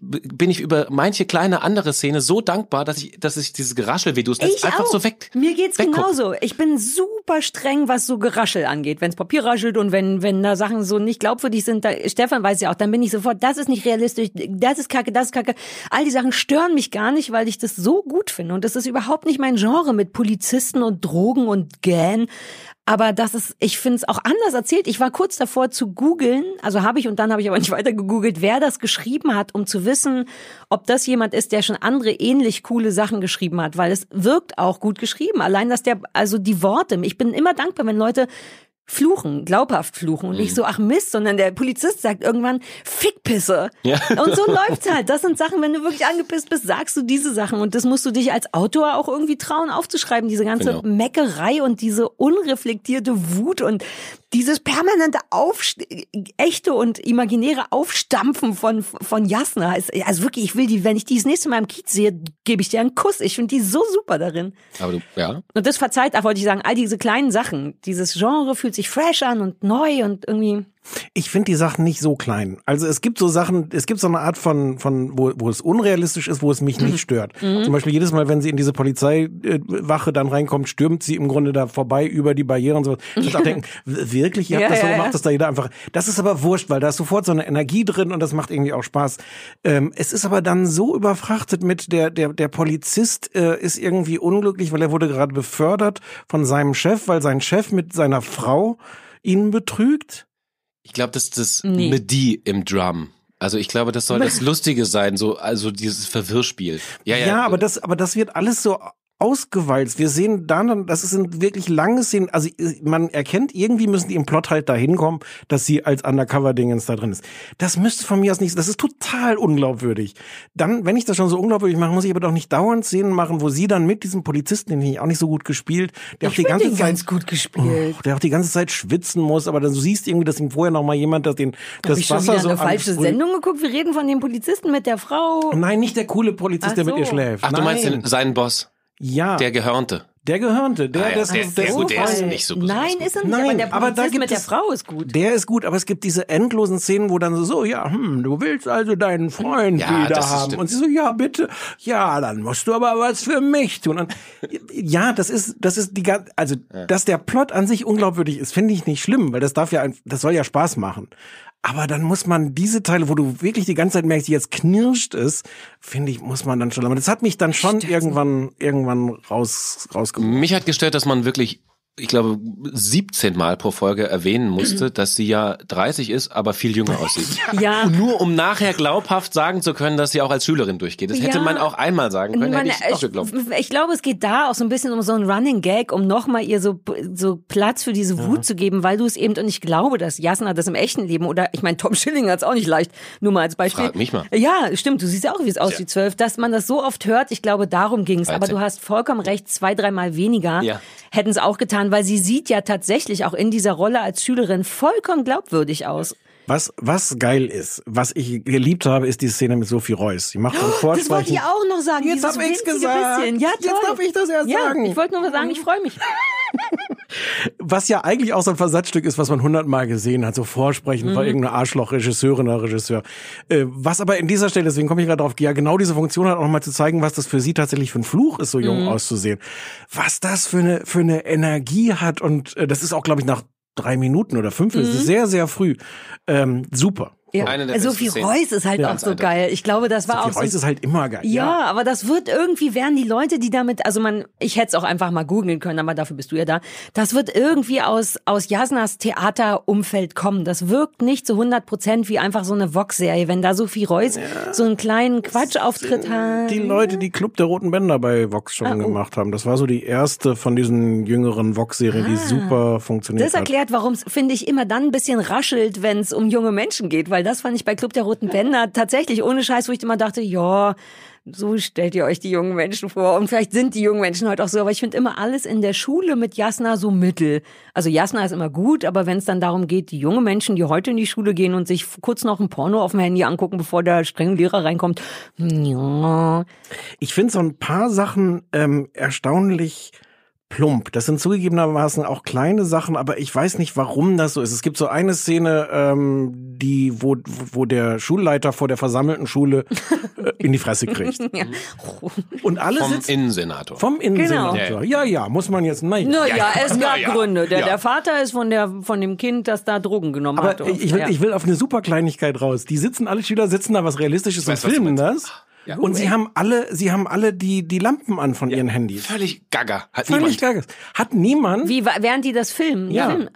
bin ich über manche kleine andere Szene so dankbar, dass ich, dass ich dieses Geraschel, wie du es Ich einfach auch. so weg. Mir geht's wegguck. genauso. Ich bin super streng, was so Geraschel angeht. Wenns Papier raschelt und wenn, wenn da Sachen so nicht glaubwürdig sind, da, Stefan weiß ja auch, dann bin ich sofort, das ist nicht realistisch, das ist kacke, das ist kacke. All die Sachen stören mich gar nicht, weil ich das so gut finde. Und das ist überhaupt nicht mein Genre mit Polizisten und Drogen und Gähn. Aber das ist, ich finde es auch anders erzählt. Ich war kurz davor zu googeln, also habe ich und dann habe ich aber nicht [laughs] weiter gegoogelt, wer das geschrieben hat, um zu wissen, ob das jemand ist, der schon andere ähnlich coole Sachen geschrieben hat, weil es wirkt auch gut geschrieben. Allein, dass der, also die Worte, ich bin immer dankbar, wenn Leute fluchen, glaubhaft fluchen und Mhm. nicht so, ach Mist, sondern der Polizist sagt irgendwann, Fickpisse. Ja. Und so läuft's halt. Das sind Sachen, wenn du wirklich angepisst bist, sagst du diese Sachen. Und das musst du dich als Autor auch irgendwie trauen aufzuschreiben. Diese ganze Genau. Meckerei und diese unreflektierte Wut und dieses permanente Aufst echte und imaginäre Aufstampfen von, von Jasna. Also wirklich, ich will die, wenn ich die das nächste Mal im Kiez sehe, gebe ich dir einen Kuss. Ich finde die so super darin. Aber du, ja. Und das verzeiht auch, wollte ich sagen, all diese kleinen Sachen. Dieses Genre fühlt sich fresh an und neu und irgendwie. Ich finde die Sachen nicht so klein. Also es gibt so Sachen, es gibt so eine Art von, von wo, wo es unrealistisch ist, wo es mich nicht [laughs] stört. Mhm. Zum Beispiel jedes Mal, wenn sie in diese Polizeiwache dann reinkommt, stürmt sie im Grunde da vorbei über die Barrieren und so. Ich auch denken, wirklich, ihr habt Ja, das so ja, gemacht, ja. dass da jeder einfach. Das ist aber wurscht, weil da ist sofort so eine Energie drin und das macht irgendwie auch Spaß. Ähm, es ist aber dann so überfrachtet mit der der der Polizist äh, ist irgendwie unglücklich, weil er wurde gerade befördert von seinem Chef, weil sein Chef mit seiner Frau ihn betrügt. Ich glaube, das ist das Nee. mit die im Drum. Also ich glaube, das soll [laughs] das Lustige sein, so also dieses Verwirrspiel. Ja, ja. Ja, aber das, aber das wird alles so ausgewalzt. Wir sehen dann, das sind wirklich lange Szenen. Also man erkennt, irgendwie müssen die im Plot halt dahin kommen, dass sie als Undercover-Dingens da drin ist. Das müsste von mir aus nicht, das ist total unglaubwürdig. Dann, wenn ich das schon so unglaubwürdig mache, muss ich aber doch nicht dauernd Szenen machen, wo sie dann mit diesem Polizisten, den finde ich auch nicht so gut gespielt, der auch die ganze Zeit gut gespielt. der auch die ganze Zeit schwitzen muss, aber dann du siehst irgendwie, dass ihm vorher noch mal jemand das den Hab das ich schon Wasser wieder so eine falsche ansprüht. Sendung geguckt? Wir reden von dem Polizisten mit der Frau. Nein, nicht der coole Polizist, Ach der mit ihr so. schläft. Ach, du meinst Nein. den, seinen Boss, ja, der Gehörnte. der Gehörnte, der, Ah ja, dessen, der- der- dessen gut, der ist nicht so besonders Nein, gut. ist er nicht, Nein, aber der aber da Polizist gibt mit der es- Frau ist gut. Der ist gut, aber es gibt diese endlosen Szenen, wo dann so, so ja, hm, du willst also deinen Freund Ja, wieder das haben. stimmt. Und sie so, ja, bitte. Ja, dann musst du aber was für mich tun. Und ja, das ist, das ist die ganze, also, dass der Plot an sich unglaubwürdig ist, finde ich nicht schlimm, weil das darf ja, ein, das soll ja Spaß machen. Aber dann muss man diese Teile, wo du wirklich die ganze Zeit merkst, die jetzt knirscht ist, finde ich, muss man dann schon. Aber das hat mich dann schon irgendwann, irgendwann raus, rausgeholt. Mich hat gestört, dass man wirklich, ich glaube, 17 Mal pro Folge erwähnen musste, [clears throat] dass sie ja 30 ist, aber viel jünger aussieht. Ja. Und nur um nachher glaubhaft sagen zu können, dass sie auch als Schülerin durchgeht. Das hätte Ja. man auch einmal sagen können, Man, hätte ich auch geglaubt. ich, ich glaube, es geht da auch so ein bisschen um so einen Running Gag, um nochmal ihr so, so Platz für diese Wut zu geben, weil du es eben, und ich glaube, dass Jasna das im echten Leben, oder ich meine, Tom Schilling hat es auch nicht leicht, nur mal als Beispiel. Frag mich mal. Ja, stimmt, du siehst ja auch, wie es aussieht, zwölf, dass man das so oft hört, ich glaube, darum ging es. Aber 13. du hast vollkommen recht, zwei, dreimal weniger Ja. hätten es auch getan, weil sie sieht ja tatsächlich auch in dieser Rolle als Schülerin vollkommen glaubwürdig aus. Was, was geil ist, was ich geliebt habe, ist die Szene mit Sophie Reuss. Sie macht ein Das wollte ich auch noch sagen. Jetzt dieses hab ich's winzige gesagt. Bisschen. Ja, Jetzt darf ich das erst ja, sagen. Ich wollte nur mal sagen, ich freue mich. [laughs] Was ja eigentlich auch so ein Versatzstück ist, was man hundertmal gesehen hat, so Vorsprechen Mhm. von irgendeiner Arschloch-Regisseurin oder Regisseur. Äh, was aber in dieser Stelle, deswegen komme ich gerade drauf, ja genau diese Funktion hat, auch mal zu zeigen, was das für sie tatsächlich für ein Fluch ist, so jung Mhm. auszusehen. Was das für eine, für eine Energie hat und äh, das ist auch, glaube ich, nach drei Minuten oder fünf, das ist sehr, sehr früh. Ähm, super. Ja. Eine der Sophie Szenen. Reuss ist halt Ja. auch so geil. Ich glaube, das war Sophie auch so. Reuss ist halt immer geil. ja, aber das wird irgendwie werden die Leute, die damit, also man, ich hätte es auch einfach mal googeln können, aber dafür bist du ja da. Das wird irgendwie aus aus Jasnas Theaterumfeld kommen. Das wirkt nicht zu 100 Prozent wie einfach so eine Vox-Serie, wenn da Sophie Reuss so einen kleinen Quatschauftritt hat. Die Leute, die Club der Roten Bänder bei Vox schon Ah, oh. gemacht haben. Das war so die erste von diesen jüngeren Vox-Serien, die super funktioniert Das erklärt, warum es, finde ich, immer dann ein bisschen raschelt, wenn es um junge Menschen geht, weil das fand ich bei Club der Roten Bänder tatsächlich ohne Scheiß, wo ich immer dachte, ja, so stellt ihr euch die jungen Menschen vor. Und vielleicht sind die jungen Menschen heute auch so, aber ich finde immer alles in der Schule mit Jasna so mittel. Also Jasna ist immer gut, aber wenn es dann darum geht, die jungen Menschen, die heute in die Schule gehen und sich kurz noch ein Porno auf dem Handy angucken, bevor der strenge Lehrer reinkommt, ja, Ich finde so ein paar Sachen ähm, erstaunlich plump. Das sind zugegebenermaßen auch kleine Sachen, aber ich weiß nicht, warum das so ist. Es gibt so eine Szene, ähm, die, wo, wo der Schulleiter vor der versammelten Schule äh, in die Fresse kriegt. [laughs] Ja. Und alle Vom sitzen Innensenator. vom Innensenator. Genau. Ja, ja, muss man jetzt. Nein. Naja, es gab ja. Gründe. Der, Ja. der Vater ist von, der, von dem Kind, das da Drogen genommen hat. Aber ich will, Ja. ich will auf eine super Kleinigkeit raus. Die sitzen, alle Schüler sitzen da was Realistisches und weiß, filmen das. Ja. Und sie haben alle, sie haben alle die, die Lampen an von ihren Handys. Völlig gaga. Hat Völlig niemand. geil. Hat niemand. Wie, während die das filmen? Ja. filmen.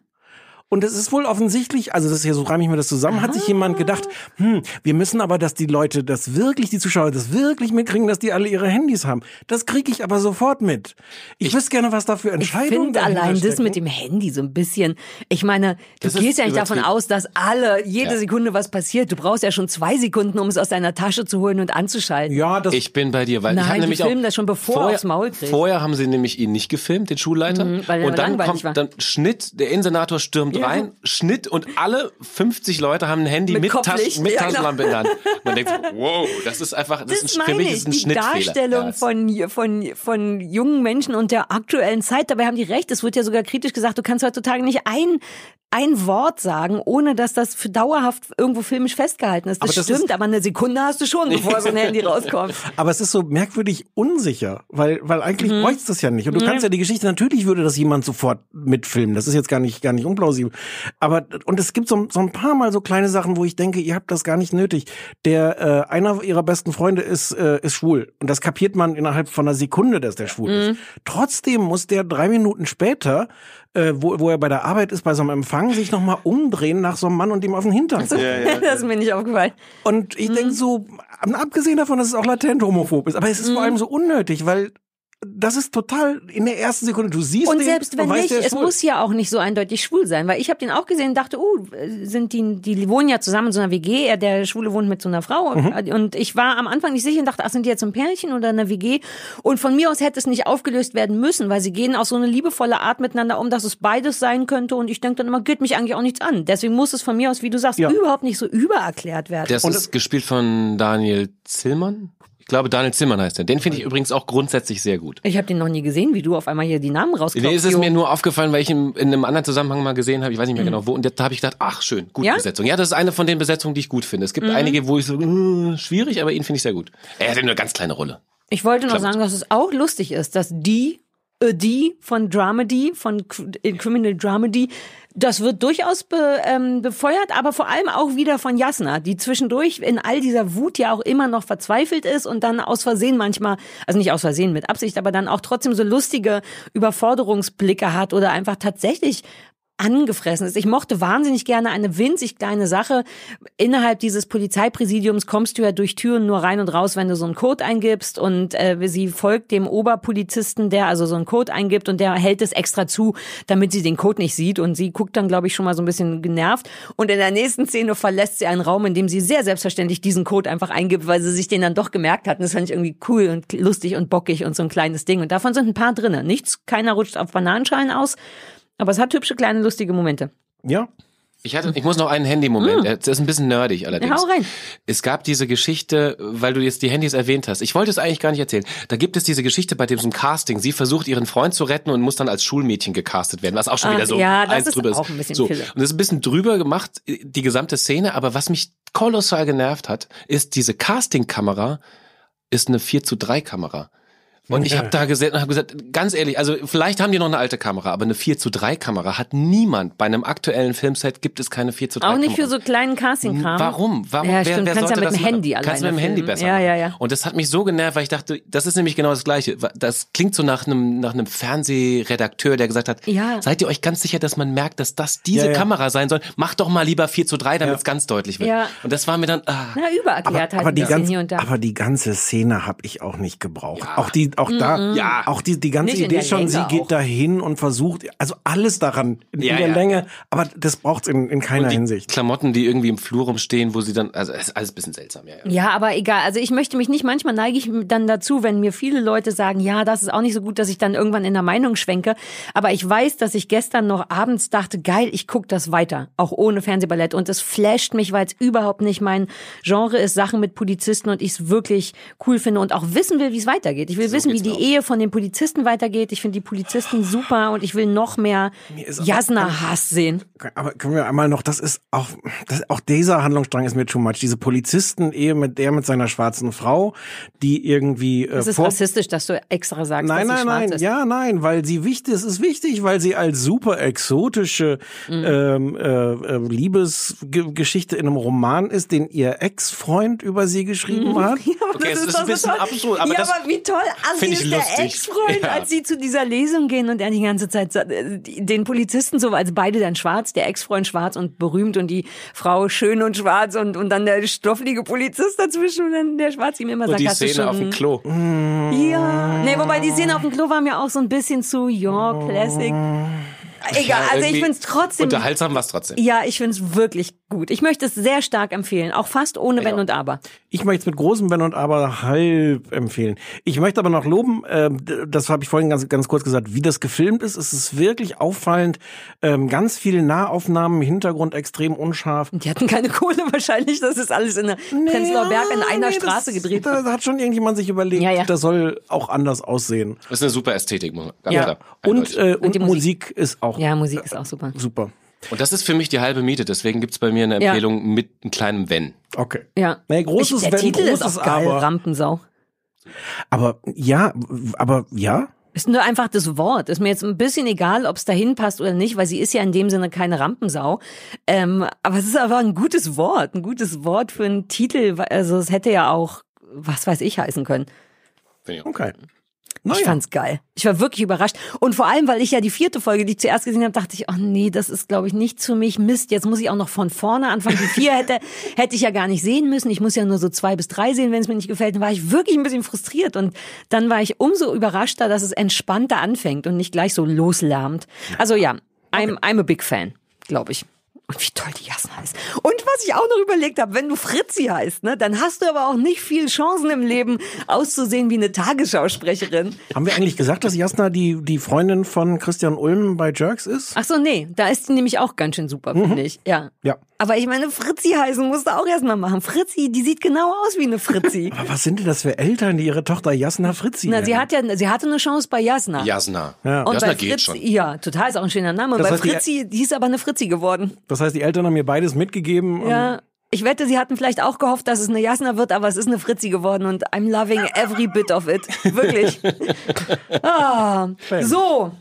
Und es ist wohl offensichtlich, also das ist ja so reime ich mir das zusammen, hat sich jemand gedacht, hm, wir müssen aber, dass die Leute das wirklich, die Zuschauer das wirklich mitkriegen, dass die alle ihre Handys haben. Das kriege ich aber sofort mit. Ich, wüsste gerne, was da für Ich Entscheidungen finde dahinter allein das stecken. mit dem Handy so ein bisschen. Ich meine, du Das gehst ja nicht davon aus, dass alle jede Ja. Sekunde was passiert. Du brauchst ja schon zwei Sekunden, um es aus deiner Tasche zu holen und anzuschalten. Ja, das Ich bin bei dir, weil ich Nein, habe die nämlich filmen auch das schon, bevor er vorher, aufs Maul kriegt. Vorher haben sie nämlich ihn nicht gefilmt, den Schulleiter. Mhm, weil er und dann kommt war. dann Schnitt, der Innensenator stürmt Ja. rein, Schnitt und alle 50 Leute haben ein Handy Mit mit, Taschen, mit ja, genau. Taschenlampe in der Hand. [laughs] Man denkt, so, wow, das ist einfach, das, Das ist ein, für mich ich, ist ein die Schnittfehler. Darstellung Ja, von, von, von jungen Menschen und der aktuellen Zeit. Dabei haben die recht. Es wird ja sogar kritisch gesagt, du kannst heutzutage nicht ein, ein Wort sagen, ohne dass das für dauerhaft irgendwo filmisch festgehalten ist. Das, Aber das stimmt, ist- aber eine Sekunde hast du schon, [laughs] bevor so ein Handy rauskommt. Aber es ist so merkwürdig unsicher, weil, weil eigentlich Mhm. bräuchte es das ja nicht. Und du kannst ja die Geschichte, natürlich würde das jemand sofort mitfilmen. Das ist jetzt gar nicht, gar nicht unplausibel. Aber, und es gibt so, so ein paar Mal so kleine Sachen, wo ich denke, ihr habt das gar nicht nötig. Der, äh, einer ihrer besten Freunde ist, äh, ist schwul. Und das kapiert man innerhalb von einer Sekunde, dass der schwul Mhm. ist. Trotzdem muss der drei Minuten später, äh, wo, wo er bei der Arbeit ist, bei so einem Empfang, sich nochmal umdrehen nach so einem Mann und ihm auf den Hintern. gucken. das ist mir nicht aufgefallen. Und ich Mhm. denke so, abgesehen davon, dass es auch latent homophob ist, aber es ist Mhm. vor allem so unnötig, weil das ist total in der ersten Sekunde, du siehst Und den selbst wenn und weißt, nicht, es schwul. muss ja auch nicht so eindeutig schwul sein, weil ich habe den auch gesehen und dachte, uh, sind die, die wohnen ja zusammen in so einer WG, er, der Schwule wohnt mit so einer Frau Mhm. und ich war am Anfang nicht sicher und dachte, ach, sind die jetzt ein Pärchen oder eine WG? Und von mir aus hätte es nicht aufgelöst werden müssen, weil sie gehen auf so eine liebevolle Art miteinander um, dass es beides sein könnte und ich denke dann immer, geht mich eigentlich auch nichts an. Deswegen muss es von mir aus, wie du sagst, Ja. überhaupt nicht so übererklärt werden. Das ist gespielt von Daniel Zillmann. Ich glaube, Daniel Zillmann heißt er. Den finde ich übrigens auch grundsätzlich sehr gut. ich habe den noch nie gesehen, wie du auf einmal hier die Namen rausklopfst. Nee, ist es mir nur aufgefallen, weil ich ihn in einem anderen Zusammenhang mal gesehen habe. Ich weiß nicht mehr genau wo. Und da habe ich gedacht, ach schön, gute Ja? Besetzung. Ja, das ist eine von den Besetzungen, die ich gut finde. Es gibt einige, wo ich so, äh, schwierig, aber ihn finde ich sehr gut. Er hat ja nur eine ganz kleine Rolle. Ich wollte noch Klammer sagen, dass es auch lustig ist, dass die, die von Dramedy, von Criminal Dramedy, das wird durchaus be, ähm, befeuert, aber vor allem auch wieder von Jasna, die zwischendurch in all dieser Wut ja auch immer noch verzweifelt ist und dann aus Versehen manchmal, also nicht aus Versehen mit Absicht, aber dann auch trotzdem so lustige Überforderungsblicke hat oder einfach tatsächlich angefressen ist. Ich mochte wahnsinnig gerne eine winzig kleine Sache. Innerhalb dieses Polizeipräsidiums kommst du ja durch Türen nur rein und raus, wenn du so einen Code eingibst und äh, sie folgt dem Oberpolizisten, der also so einen Code eingibt und der hält es extra zu, damit sie den Code nicht sieht und sie guckt dann, glaube ich, schon mal so ein bisschen genervt und in der nächsten Szene verlässt sie einen Raum, in dem sie sehr selbstverständlich diesen Code einfach eingibt, weil sie sich den dann doch gemerkt hat und das fand ich irgendwie cool und lustig und bockig und so ein kleines Ding und davon sind ein paar drinnen. Nichts, keiner rutscht auf Bananenschalen aus, aber es hat hübsche, kleine, lustige Momente. Ja. Ich hatte, ich muss noch einen Handy-Moment. Das ist ein bisschen nerdig allerdings. Mm. Hau rein. Es gab diese Geschichte, weil du jetzt die Handys erwähnt hast. Ich wollte es eigentlich gar nicht erzählen. Da gibt es diese Geschichte bei dem so ein Casting. Sie versucht ihren Freund zu retten und muss dann als Schulmädchen gecastet werden, was auch schon Ach, wieder so ja, das eins ist drüber auch ein bisschen so. Und das ist ein bisschen drüber gemacht, die gesamte Szene. Aber was mich kolossal genervt hat, ist diese Casting-Kamera ist eine 4 zu 3 Kamera. Und ich habe da gesessen und habe gesagt, ganz ehrlich, also vielleicht haben die noch eine alte Kamera, aber eine 4 zu 3 Kamera hat niemand. Bei einem aktuellen Filmset gibt es keine 4 zu 3 Auch Kamera. nicht für so kleinen Casting-Kram. Warum? Warum? Ja, wer, stimmt. wer Kannst ja sollte mit das dem machen? Handy Kannst du mit dem Handy besser Ja, machen. ja, ja. Und das hat mich so genervt, weil ich dachte, das ist nämlich genau das Gleiche. Das klingt so nach einem, nach einem Fernsehredakteur, der gesagt hat, Ja. seid ihr euch ganz sicher, dass man merkt, dass das diese Ja, ja. Kamera sein soll? Macht doch mal lieber 4 zu 3, damit Ja. es ganz deutlich wird. Ja. Und das war mir dann, ah, Na, übererklärt halt aber, die ganze, hier und da. aber die ganze Szene habe ich auch nicht gebraucht. Auch die, auch da, Ja. auch die, die ganze Nicht Idee schon, Länge sie auch. geht dahin und versucht, also alles daran in, Ja, in der ja. Länge, aber das braucht's in, in keiner und die Hinsicht. Klamotten, die irgendwie im Flur rumstehen, wo sie dann, also es ist alles ein bisschen seltsam, ja. ja. Ja, aber egal. Also ich möchte mich nicht, manchmal neige ich dann dazu, wenn mir viele Leute sagen, ja, das ist auch nicht so gut, dass ich dann irgendwann in der Meinung schwenke. Aber ich weiß, dass ich gestern noch abends dachte, geil, ich gucke das weiter, auch ohne Fernsehballett. Und es flasht mich, weil es überhaupt nicht mein Genre ist, Sachen mit Polizisten und ich es wirklich cool finde und auch wissen will, wie es weitergeht. Ich will wissen, wissen, wie die auch. Ehe von den Polizisten weitergeht. Ich finde die Polizisten super und ich will noch mehr Jasna-Hass sehen. Aber können wir einmal noch, das ist auch, das, auch dieser Handlungsstrang ist mir too much. Diese Polizisten-Ehe mit der mit seiner schwarzen Frau, die irgendwie äh, Das ist rassistisch, dass du extra sagst, Nein, dass sie nein, schwarz nein, ist. ja, nein, weil sie wichtig, es ist wichtig, weil sie als super exotische Mhm. ähm, äh, äh, Liebesgeschichte in einem Roman ist, den ihr Ex-Freund über sie geschrieben Mhm. hat. [laughs] Okay, es ist doch ein bisschen toll. absurd, aber ja, das aber wie toll find ich ist der lustig. Ex-Freund, Ja. als sie zu dieser Lesung gehen und er die ganze Zeit äh, den Polizisten so, also beide dann schwarz, der Ex-Freund schwarz und berühmt und die Frau schön und schwarz und, und dann der stofflige Polizist dazwischen und dann der Schwarz ihm immer Und sagt, die Szene schon... auf dem Klo. Ja, nee, wobei die Szene auf dem Klo war mir auch so ein bisschen zu, ja, Classic. Egal, also ich irgendwie find's trotzdem... Unterhaltsam war es trotzdem. Ja, ich find's wirklich gut. Ich möchte es sehr stark empfehlen, auch fast ohne Wenn und Aber. Ich möchte es mit großem Wenn und Aber halb empfehlen. Ich möchte aber noch loben, äh, das habe ich vorhin ganz, ganz kurz gesagt, wie das gefilmt ist. Es ist wirklich auffallend. Ähm, ganz viele Nahaufnahmen, im Hintergrund extrem unscharf. Die hatten keine Kohle [laughs] wahrscheinlich, das ist alles in der Prenzlauer Berg in einer nee, Straße das, gedreht. Da hat schon irgendjemand sich überlegt, Ja, ja. das soll auch anders aussehen. Das ist eine super Ästhetik, ganz Ja. klar. Und, äh, und, die Musik. ist auch Ja, Musik ist auch super. super. Und das ist für mich die halbe Miete, deswegen gibt's bei mir eine Ja. Empfehlung mit einem kleinen Wenn. Okay. Ja. Nee, großes ich, der Wenn, Titel ist großes auch geil, Aber. Rampensau. Aber ja, aber ja. Ist nur einfach das Wort. Ist mir jetzt ein bisschen egal, ob es dahin passt oder nicht, weil sie ist ja in dem Sinne keine Rampensau. Ähm, aber es ist aber ein gutes Wort, ein gutes Wort für einen Titel. Also es hätte ja auch, was weiß ich, heißen können. Finde Okay. Ich Naja. fand's geil. Ich war wirklich überrascht. Und vor allem, weil ich ja die vierte Folge, die ich zuerst gesehen habe, dachte ich, oh nee, das ist, glaube ich, nichts für mich. Mist, jetzt muss ich auch noch von vorne anfangen. Die vier hätte, [laughs] hätte ich ja gar nicht sehen müssen. Ich muss ja nur so zwei bis drei sehen, wenn es mir nicht gefällt. Dann war ich wirklich ein bisschen frustriert. Und dann war ich umso überraschter, dass es entspannter anfängt und nicht gleich so loslärmt. Also ja, I'm, I'm a big fan, glaube ich. Und wie toll die Jasna ist. Und was ich auch noch überlegt habe, wenn du Fritzi heißt, ne, dann hast du aber auch nicht viel Chancen im Leben auszusehen wie eine Tagesschausprecherin. Haben wir eigentlich gesagt, dass Jasna die, die Freundin von Christian Ulm bei Jerks ist? Ach so, nee, da ist die nämlich auch ganz schön super, finde ich. Ja. Ja. Aber ich meine, Fritzi heißen musst du auch erstmal machen. Fritzi, die sieht genau aus wie eine Fritzi. [laughs] Aber was sind denn das für Eltern, die ihre Tochter Jasna Fritzi Na, nennen? sie hat ja, sie hatte eine Chance bei Jasna. Jasna. Ja. Und Jasna bei geht Fritzi, schon. ja, total ist auch ein schöner Name. Das bei heißt, die- Fritzi, die ist aber eine Fritzi geworden. Das heißt, die Eltern haben mir beides mitgegeben. und- Ja. Ich wette, sie hatten vielleicht auch gehofft, dass es eine Jasna wird, aber es ist eine Fritzi geworden und I'm loving every bit of it. Wirklich. [laughs] ah, so,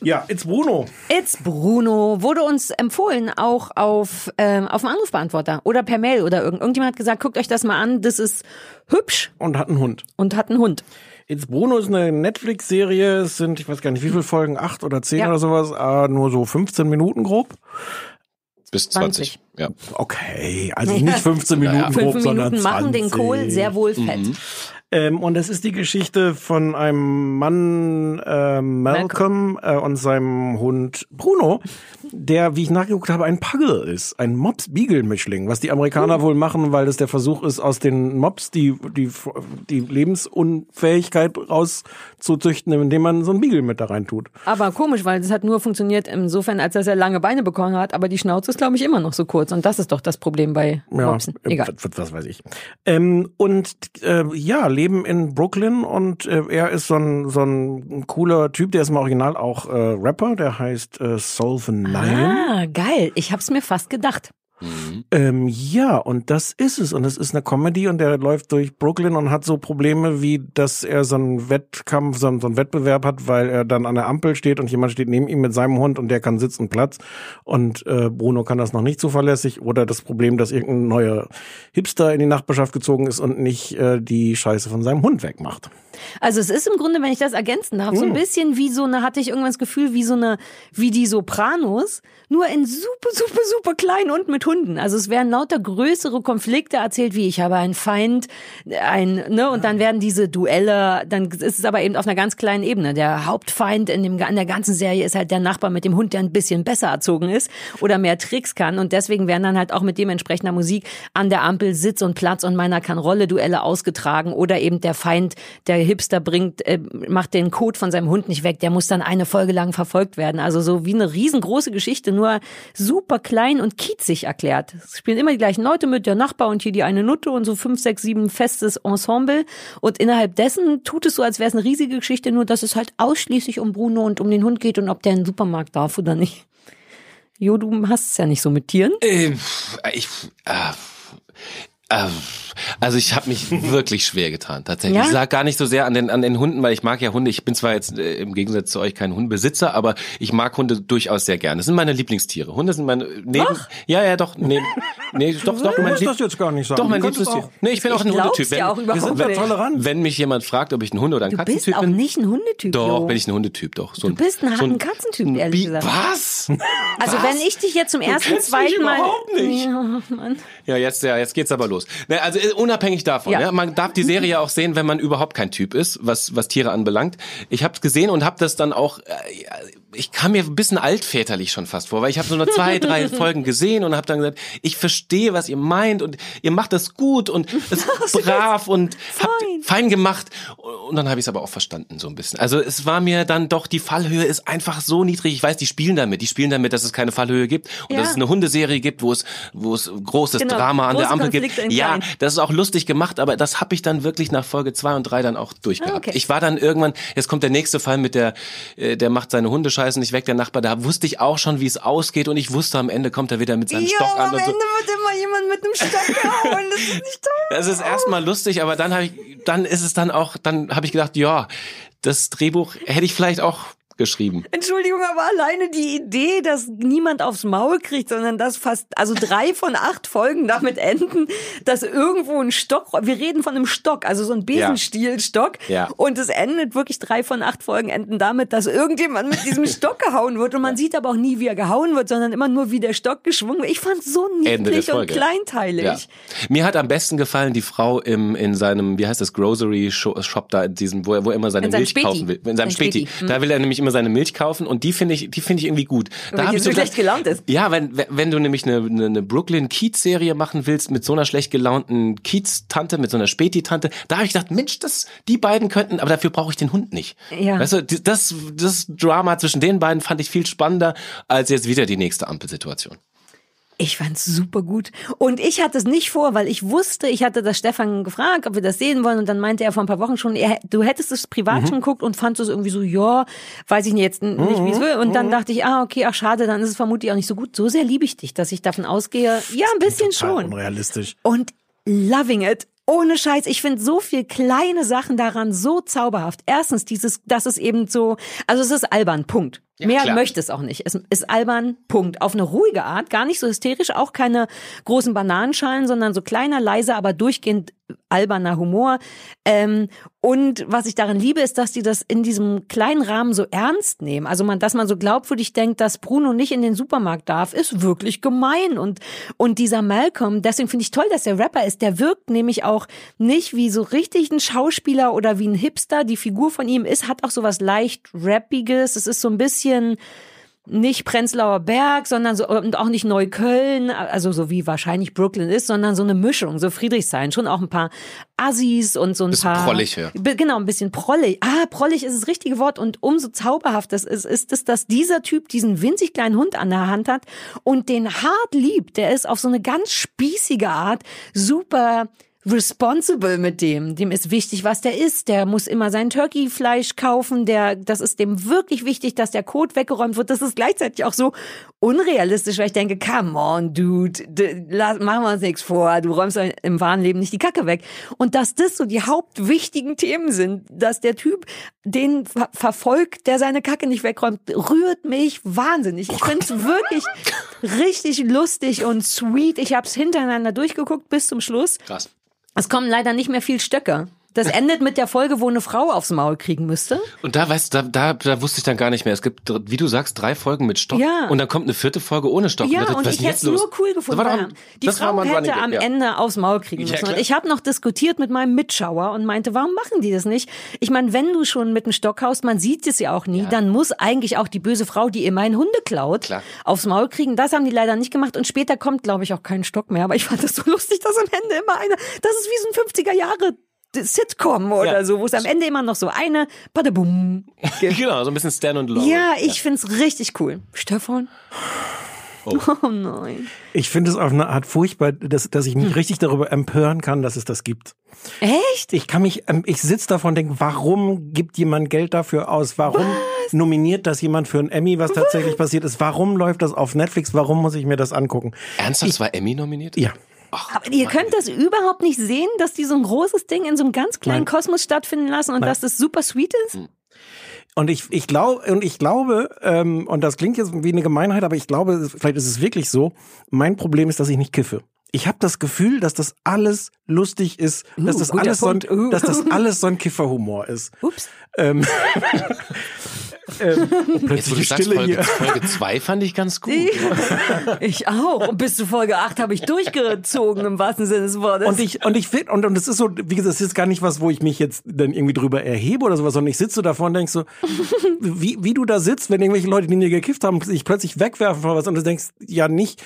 Ja, it's Bruno. It's Bruno wurde uns empfohlen, auch auf, ähm, auf dem Anrufbeantworter oder per Mail oder irgend, irgendjemand hat gesagt, guckt euch das mal an, das ist hübsch Und hat einen Hund. und hat einen Hund. It's Bruno ist eine Netflix-Serie. Es sind, ich weiß gar nicht, wie viele Folgen, acht oder zehn Ja. oder sowas. Ah, nur so 15 Minuten grob. Bis 20. Ja. Okay, also nicht [laughs] 15 Minuten Naja. grob, Fünf sondern Minuten 20. machen den Kohl sehr wohl fett. Ähm, und es ist die Geschichte von einem Mann, äh, Malcolm, Äh, und seinem Hund Bruno, der, wie ich nachgeguckt habe, ein Puggle ist. Ein Mops-Beagle-Mischling, was die Amerikaner wohl machen, weil das der Versuch ist, aus den Mops die, die, die Lebensunfähigkeit rauszuzüchten, indem man so einen Beagle mit da rein tut. Aber komisch, weil das hat nur funktioniert insofern, als dass er lange Beine bekommen hat, aber die Schnauze ist, glaube ich, immer noch so kurz. Und das ist doch das Problem bei Mopsen. äh, Egal. Was, was weiß ich. Ähm, und äh, ja, leben in Brooklyn und äh, er ist so ein, so ein cooler Typ, der ist im Original auch äh, Rapper, der heißt äh, Solven Lion. Ah, geil. Ich hab's mir fast gedacht. Ähm, ja, und das ist es. Und es ist eine Comedy und der läuft durch Brooklyn und hat so Probleme, wie dass er so einen Wettkampf, so einen, so einen Wettbewerb hat, weil er dann an der Ampel steht und jemand steht neben ihm mit seinem Hund und der kann Sitz und Platz. Und äh, Bruno kann das noch nicht zuverlässig. Oder das Problem, dass irgendein neuer Hipster in die Nachbarschaft gezogen ist und nicht äh, die Scheiße von seinem Hund wegmacht. Also es ist im Grunde, wenn ich das ergänzen darf, so ein bisschen wie so eine, hatte ich irgendwann das Gefühl, wie so eine, wie die Sopranos, nur in super, super, super klein und mit Hunden. Also es werden lauter größere Konflikte erzählt, wie ich habe einen Feind, ein, ne, und dann werden diese Duelle, dann ist es aber eben auf einer ganz kleinen Ebene. Der Hauptfeind in dem, in der ganzen Serie ist halt der Nachbar mit dem Hund, der ein bisschen besser erzogen ist oder mehr Tricks kann und deswegen werden dann halt auch mit dementsprechender Musik an der Ampel Sitz und Platz und meiner kann Rolle Duelle ausgetragen oder eben der Feind, der Hipster bringt, äh, macht den Kot von seinem Hund nicht weg, der muss dann eine Folge lang verfolgt werden. Also so wie eine riesengroße Geschichte, nur super klein und kiezig erklärt. Es spielen immer die gleichen Leute mit, der Nachbar und hier die eine Nutte und so fünf, sechs, sieben festes Ensemble. Und innerhalb dessen tut es so, als wäre es eine riesige Geschichte, nur dass es halt ausschließlich um Bruno und um den Hund geht und ob der in den Supermarkt darf oder nicht. Jo, du hast es ja nicht so mit Tieren. Ähm, ich, äh, äh, also ich habe mich [laughs] wirklich schwer getan, tatsächlich. Ja? Ich lag gar nicht so sehr an den an den Hunden, weil ich mag ja Hunde. Ich bin zwar jetzt äh, im Gegensatz zu euch kein Hundebesitzer, aber ich mag Hunde durchaus sehr gerne. Das sind meine Lieblingstiere. Hunde sind meine neben Ja, ja, doch, neben nee, [laughs] doch, doch, Du mein musst Lieb- das jetzt gar nicht sagen. Doch, mein Du Lieblingstier. auch. Nee, ich bin auch ein Hundetyp. dir auch überhaupt Wir sind tolerant. wenn mich jemand fragt, ob ich ein Hunde oder ein Du bist Katzentyp auch bin, nicht ein Hundetyp. doch, Jo. bin ich ein Hundetyp, doch. So Du bist ein, so ein Katzentyp, ehrlich gesagt. Was? [laughs] Also Was? wenn ich dich jetzt zum ersten, zweiten Mal. überhaupt nicht. Ja. Ja, jetzt, ja, jetzt geht's aber los. Ne, also äh, unabhängig davon, Ja. ja. man darf die Serie ja auch sehen, wenn man überhaupt kein Typ ist, was was Tiere anbelangt. Ich habe gesehen und habe das dann auch. Äh, ich kam mir ein bisschen altväterlich schon fast vor, weil ich habe so nur zwei, [laughs] drei Folgen gesehen und habe dann gesagt, ich verstehe, was ihr meint und ihr macht das gut und [laughs] es ist brav und habt Fein. fein gemacht. Und dann habe ich es aber auch verstanden so ein bisschen. Also es war mir dann doch die Fallhöhe ist einfach so niedrig. Ich weiß, die spielen damit, die spielen damit, dass es keine Fallhöhe gibt und Ja. dass es eine Hundeserie gibt, wo es wo es großes Genau, Drama an der Ampel gibt. Konflikte in Ja, das ist auch lustig gemacht, aber das habe ich dann wirklich nach Folge zwei und drei dann auch durchgehabt. Ah, okay. Ich war dann irgendwann, jetzt kommt der nächste Fall mit der, äh, der macht seine Hundescheiße nicht weg, der Nachbar, da wusste ich auch schon, wie es ausgeht und ich wusste, am Ende kommt er wieder mit seinem Stock an und so. wird immer jemand mit einem Stock [laughs] gehauen. Das ist nicht toll. Das ist erstmal lustig, aber dann habe ich, dann ist es dann auch, dann habe ich gedacht, ja, das Drehbuch hätte ich vielleicht auch geschrieben. Entschuldigung, aber alleine die Idee, dass niemand aufs Maul kriegt, sondern dass fast, also drei von acht Folgen damit enden, dass irgendwo ein Stock, wir reden von einem Stock, also so ein Besenstielstock. Ja. Und es endet wirklich drei von acht Folgen enden damit, dass irgendjemand mit diesem [laughs] Stock gehauen wird. Und man sieht aber auch nie, wie er gehauen wird, sondern immer nur, wie der Stock geschwungen wird. Ich fand so Ende der niedlich und kleinteilig. Ja. Mir hat am besten gefallen die Frau im in seinem wie heißt das Grocery Sho- Shop da in diesem wo er, wo er immer seine In Milch kaufen will in seinem Sein Späti. Späti. Da will er nämlich immer seine Milch kaufen und die finde ich die finde ich irgendwie gut. Da Weil hab die ich so schlecht gelaunt ist. Ja, wenn wenn- du nämlich eine, eine, eine Brooklyn Kiez Serie machen willst mit so einer schlecht gelaunten Kiez Tante mit so einer Späti Tante, da habe ich gedacht, Mensch, das die beiden könnten, aber dafür brauche ich den Hund nicht. Ja. Weißt du, das das Drama zwischen den beiden fand ich viel spannender als jetzt wieder die nächste Ampelsituation. Ich fand's super gut. Und ich hatte es nicht vor, weil ich wusste, ich hatte das Stefan gefragt, ob wir das sehen wollen. Und dann meinte er vor ein paar Wochen schon, er, du hättest es privat Mhm. schon geguckt und fandst es irgendwie so, ja, weiß ich nicht, jetzt nicht, wie es will. Und Mhm. dann dachte ich, ah, okay, ach schade, dann ist es vermutlich auch nicht so gut. So sehr liebe ich dich, dass ich davon ausgehe, ja, ein bisschen schon. unrealistisch. Und loving it. Ohne Scheiß, ich finde so viel kleine Sachen daran so zauberhaft. Erstens dieses, dass es eben so, also es ist albern, Punkt. Mehr klar. möchte es auch nicht. Es ist albern, Punkt. Auf eine ruhige Art, gar nicht so hysterisch, auch keine großen Bananenschalen, sondern so kleiner, leiser, aber durchgehend alberner Humor. Ähm, und was ich daran liebe, ist, dass die das in diesem kleinen Rahmen so ernst nehmen. Also man, dass man so glaubwürdig denkt, dass Bruno nicht in den Supermarkt darf, ist wirklich gemein. Und, und dieser Malcolm, deswegen finde ich toll, dass der Rapper ist, der wirkt nämlich auch nicht wie so richtig ein Schauspieler oder wie ein Hipster. Die Figur von ihm ist, hat auch so was leicht Rappiges. Es ist so ein bisschen, nicht Prenzlauer Berg, sondern so, und auch nicht Neukölln, also so wie wahrscheinlich Brooklyn ist, sondern so eine Mischung, so Friedrichshain, schon auch ein paar Assis und so ein Bisschen paar. prollig, ja. Genau, ein bisschen prollig. Ah, prollig ist das richtige Wort und umso zauberhaft das ist, ist es, dass dieser Typ diesen winzig kleinen Hund an der Hand hat und den hart liebt. Der ist auf so eine ganz spießige Art super responsible mit dem. Dem ist wichtig, was der isst. Der muss immer sein Turkeyfleisch kaufen. Der, das ist dem wirklich wichtig, dass der Kot weggeräumt wird. Das ist gleichzeitig auch so unrealistisch, weil ich denke, come on, dude, machen wir uns nichts vor. Du räumst im wahren Leben nicht die Kacke weg. Und dass das so die hauptwichtigen Themen sind, dass der Typ den ver verfolgt, der seine Kacke nicht wegräumt, rührt mich wahnsinnig. Ich finde es wirklich richtig lustig und sweet. Ich habe es hintereinander durchgeguckt bis zum Schluss. Krass. Es kommen leider nicht mehr viel Stöcke. Das endet mit der Folge, wo eine Frau aufs Maul kriegen müsste. Und da weißt du, da, da, da wusste ich dann gar nicht mehr. Es gibt, wie du sagst, drei Folgen mit Stock. Ja. Und dann kommt eine vierte Folge ohne Stock. Ja, und was ich ist denn hätte es nur cool gefunden. Das doch, die das Frau hätte Running am ja. Ende aufs Maul kriegen Ja, müssen. klar. und ich habe noch diskutiert mit meinem Mitschauer und meinte, warum machen die das nicht? Ich meine, wenn du schon mit einem Stock haust, man sieht es ja auch nie, dann muss eigentlich auch die böse Frau, die immer einen Hunde klaut, Klar. aufs Maul kriegen. Das haben die leider nicht gemacht und später kommt, glaube ich, auch kein Stock mehr. Aber ich fand das so lustig, dass am Ende immer einer, das ist wie so ein 50er Jahre Sitcom oder Ja. so, wo es am Ende immer noch so eine Badabum [laughs] gibt. Genau, so ein bisschen Stan und Lauren. Ja, ich find's richtig cool. Stefan? Oh, [laughs] nein. Ich finde es auf eine Art furchtbar, dass, dass ich mich richtig darüber empören kann, dass es das gibt. Echt? Ich kann mich, ähm, ich sitze davon und denke, warum gibt jemand Geld dafür aus? Warum nominiert das jemand für einen Emmy, was tatsächlich passiert ist? Warum läuft das auf Netflix? Warum muss ich mir das angucken? Ernsthaft, es war Emmy nominiert? Ja. Aber ihr könnt das überhaupt nicht sehen, dass die so ein großes Ding in so einem ganz kleinen Nein. Kosmos stattfinden lassen und Nein. dass das super sweet ist? Und ich, ich glaube, und ich glaube, ähm, und das klingt jetzt wie eine Gemeinheit, aber ich glaube, vielleicht ist es wirklich so. Mein Problem ist, dass ich nicht kiffe. Ich habe das Gefühl, dass das alles lustig ist, dass Uh, das guter alles so ein. Uh. dass das [laughs] alles so ein Kifferhumor ist. Ups. Ähm, [laughs] ähm, Jetzt, wo plötzlich du sagst, Stille Folge, hier. Folge 2 fand ich ganz gut. [laughs] Ich auch. Und bis zu Folge 8 habe ich durchgezogen im wahrsten Sinne des Wortes. Und ich, und ich finde, und, und es ist so, wie gesagt, es ist gar nicht was, wo ich mich jetzt dann irgendwie drüber erhebe oder sowas, sondern ich sitze davor und denk so, wie, wie du da sitzt, wenn irgendwelche Leute, die dir gekifft haben, sich plötzlich wegwerfen von was und du denkst, ja nicht,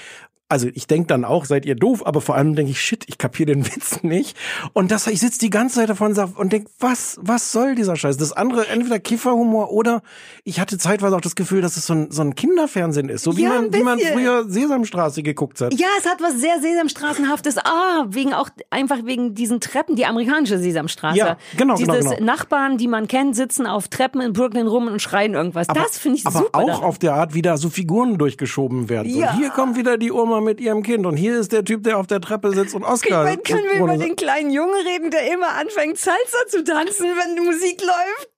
also ich denk dann auch, seid ihr doof, aber vor allem denke ich, shit, ich kapier den [laughs] Witz nicht. Und das, ich sitze die ganze Zeit davon und, sag, und denk, was, was soll dieser Scheiß? Das andere, entweder Kifferhumor oder ich hatte zeitweise auch das Gefühl, dass es so ein, so ein Kinderfernsehen ist, so wie Ja, man, wie man früher Sesamstraße geguckt hat. ja, es hat was sehr Sesamstraßenhaftes. Ah, wegen auch einfach wegen diesen Treppen, die amerikanische Sesamstraße. Ja, genau, genau, Dieses genau. Nachbarn, die man kennt, sitzen auf Treppen in Brooklyn rum und schreien irgendwas. das finde ich aber super. auch daran. auf der Art, wie da so Figuren durchgeschoben werden. So, Ja. hier kommt wieder die Oma mit ihrem Kind und hier ist der Typ, der auf der Treppe sitzt und Oscar. Wenn, können wir über den kleinen Jungen reden, der immer anfängt Salsa zu tanzen, wenn die Musik läuft?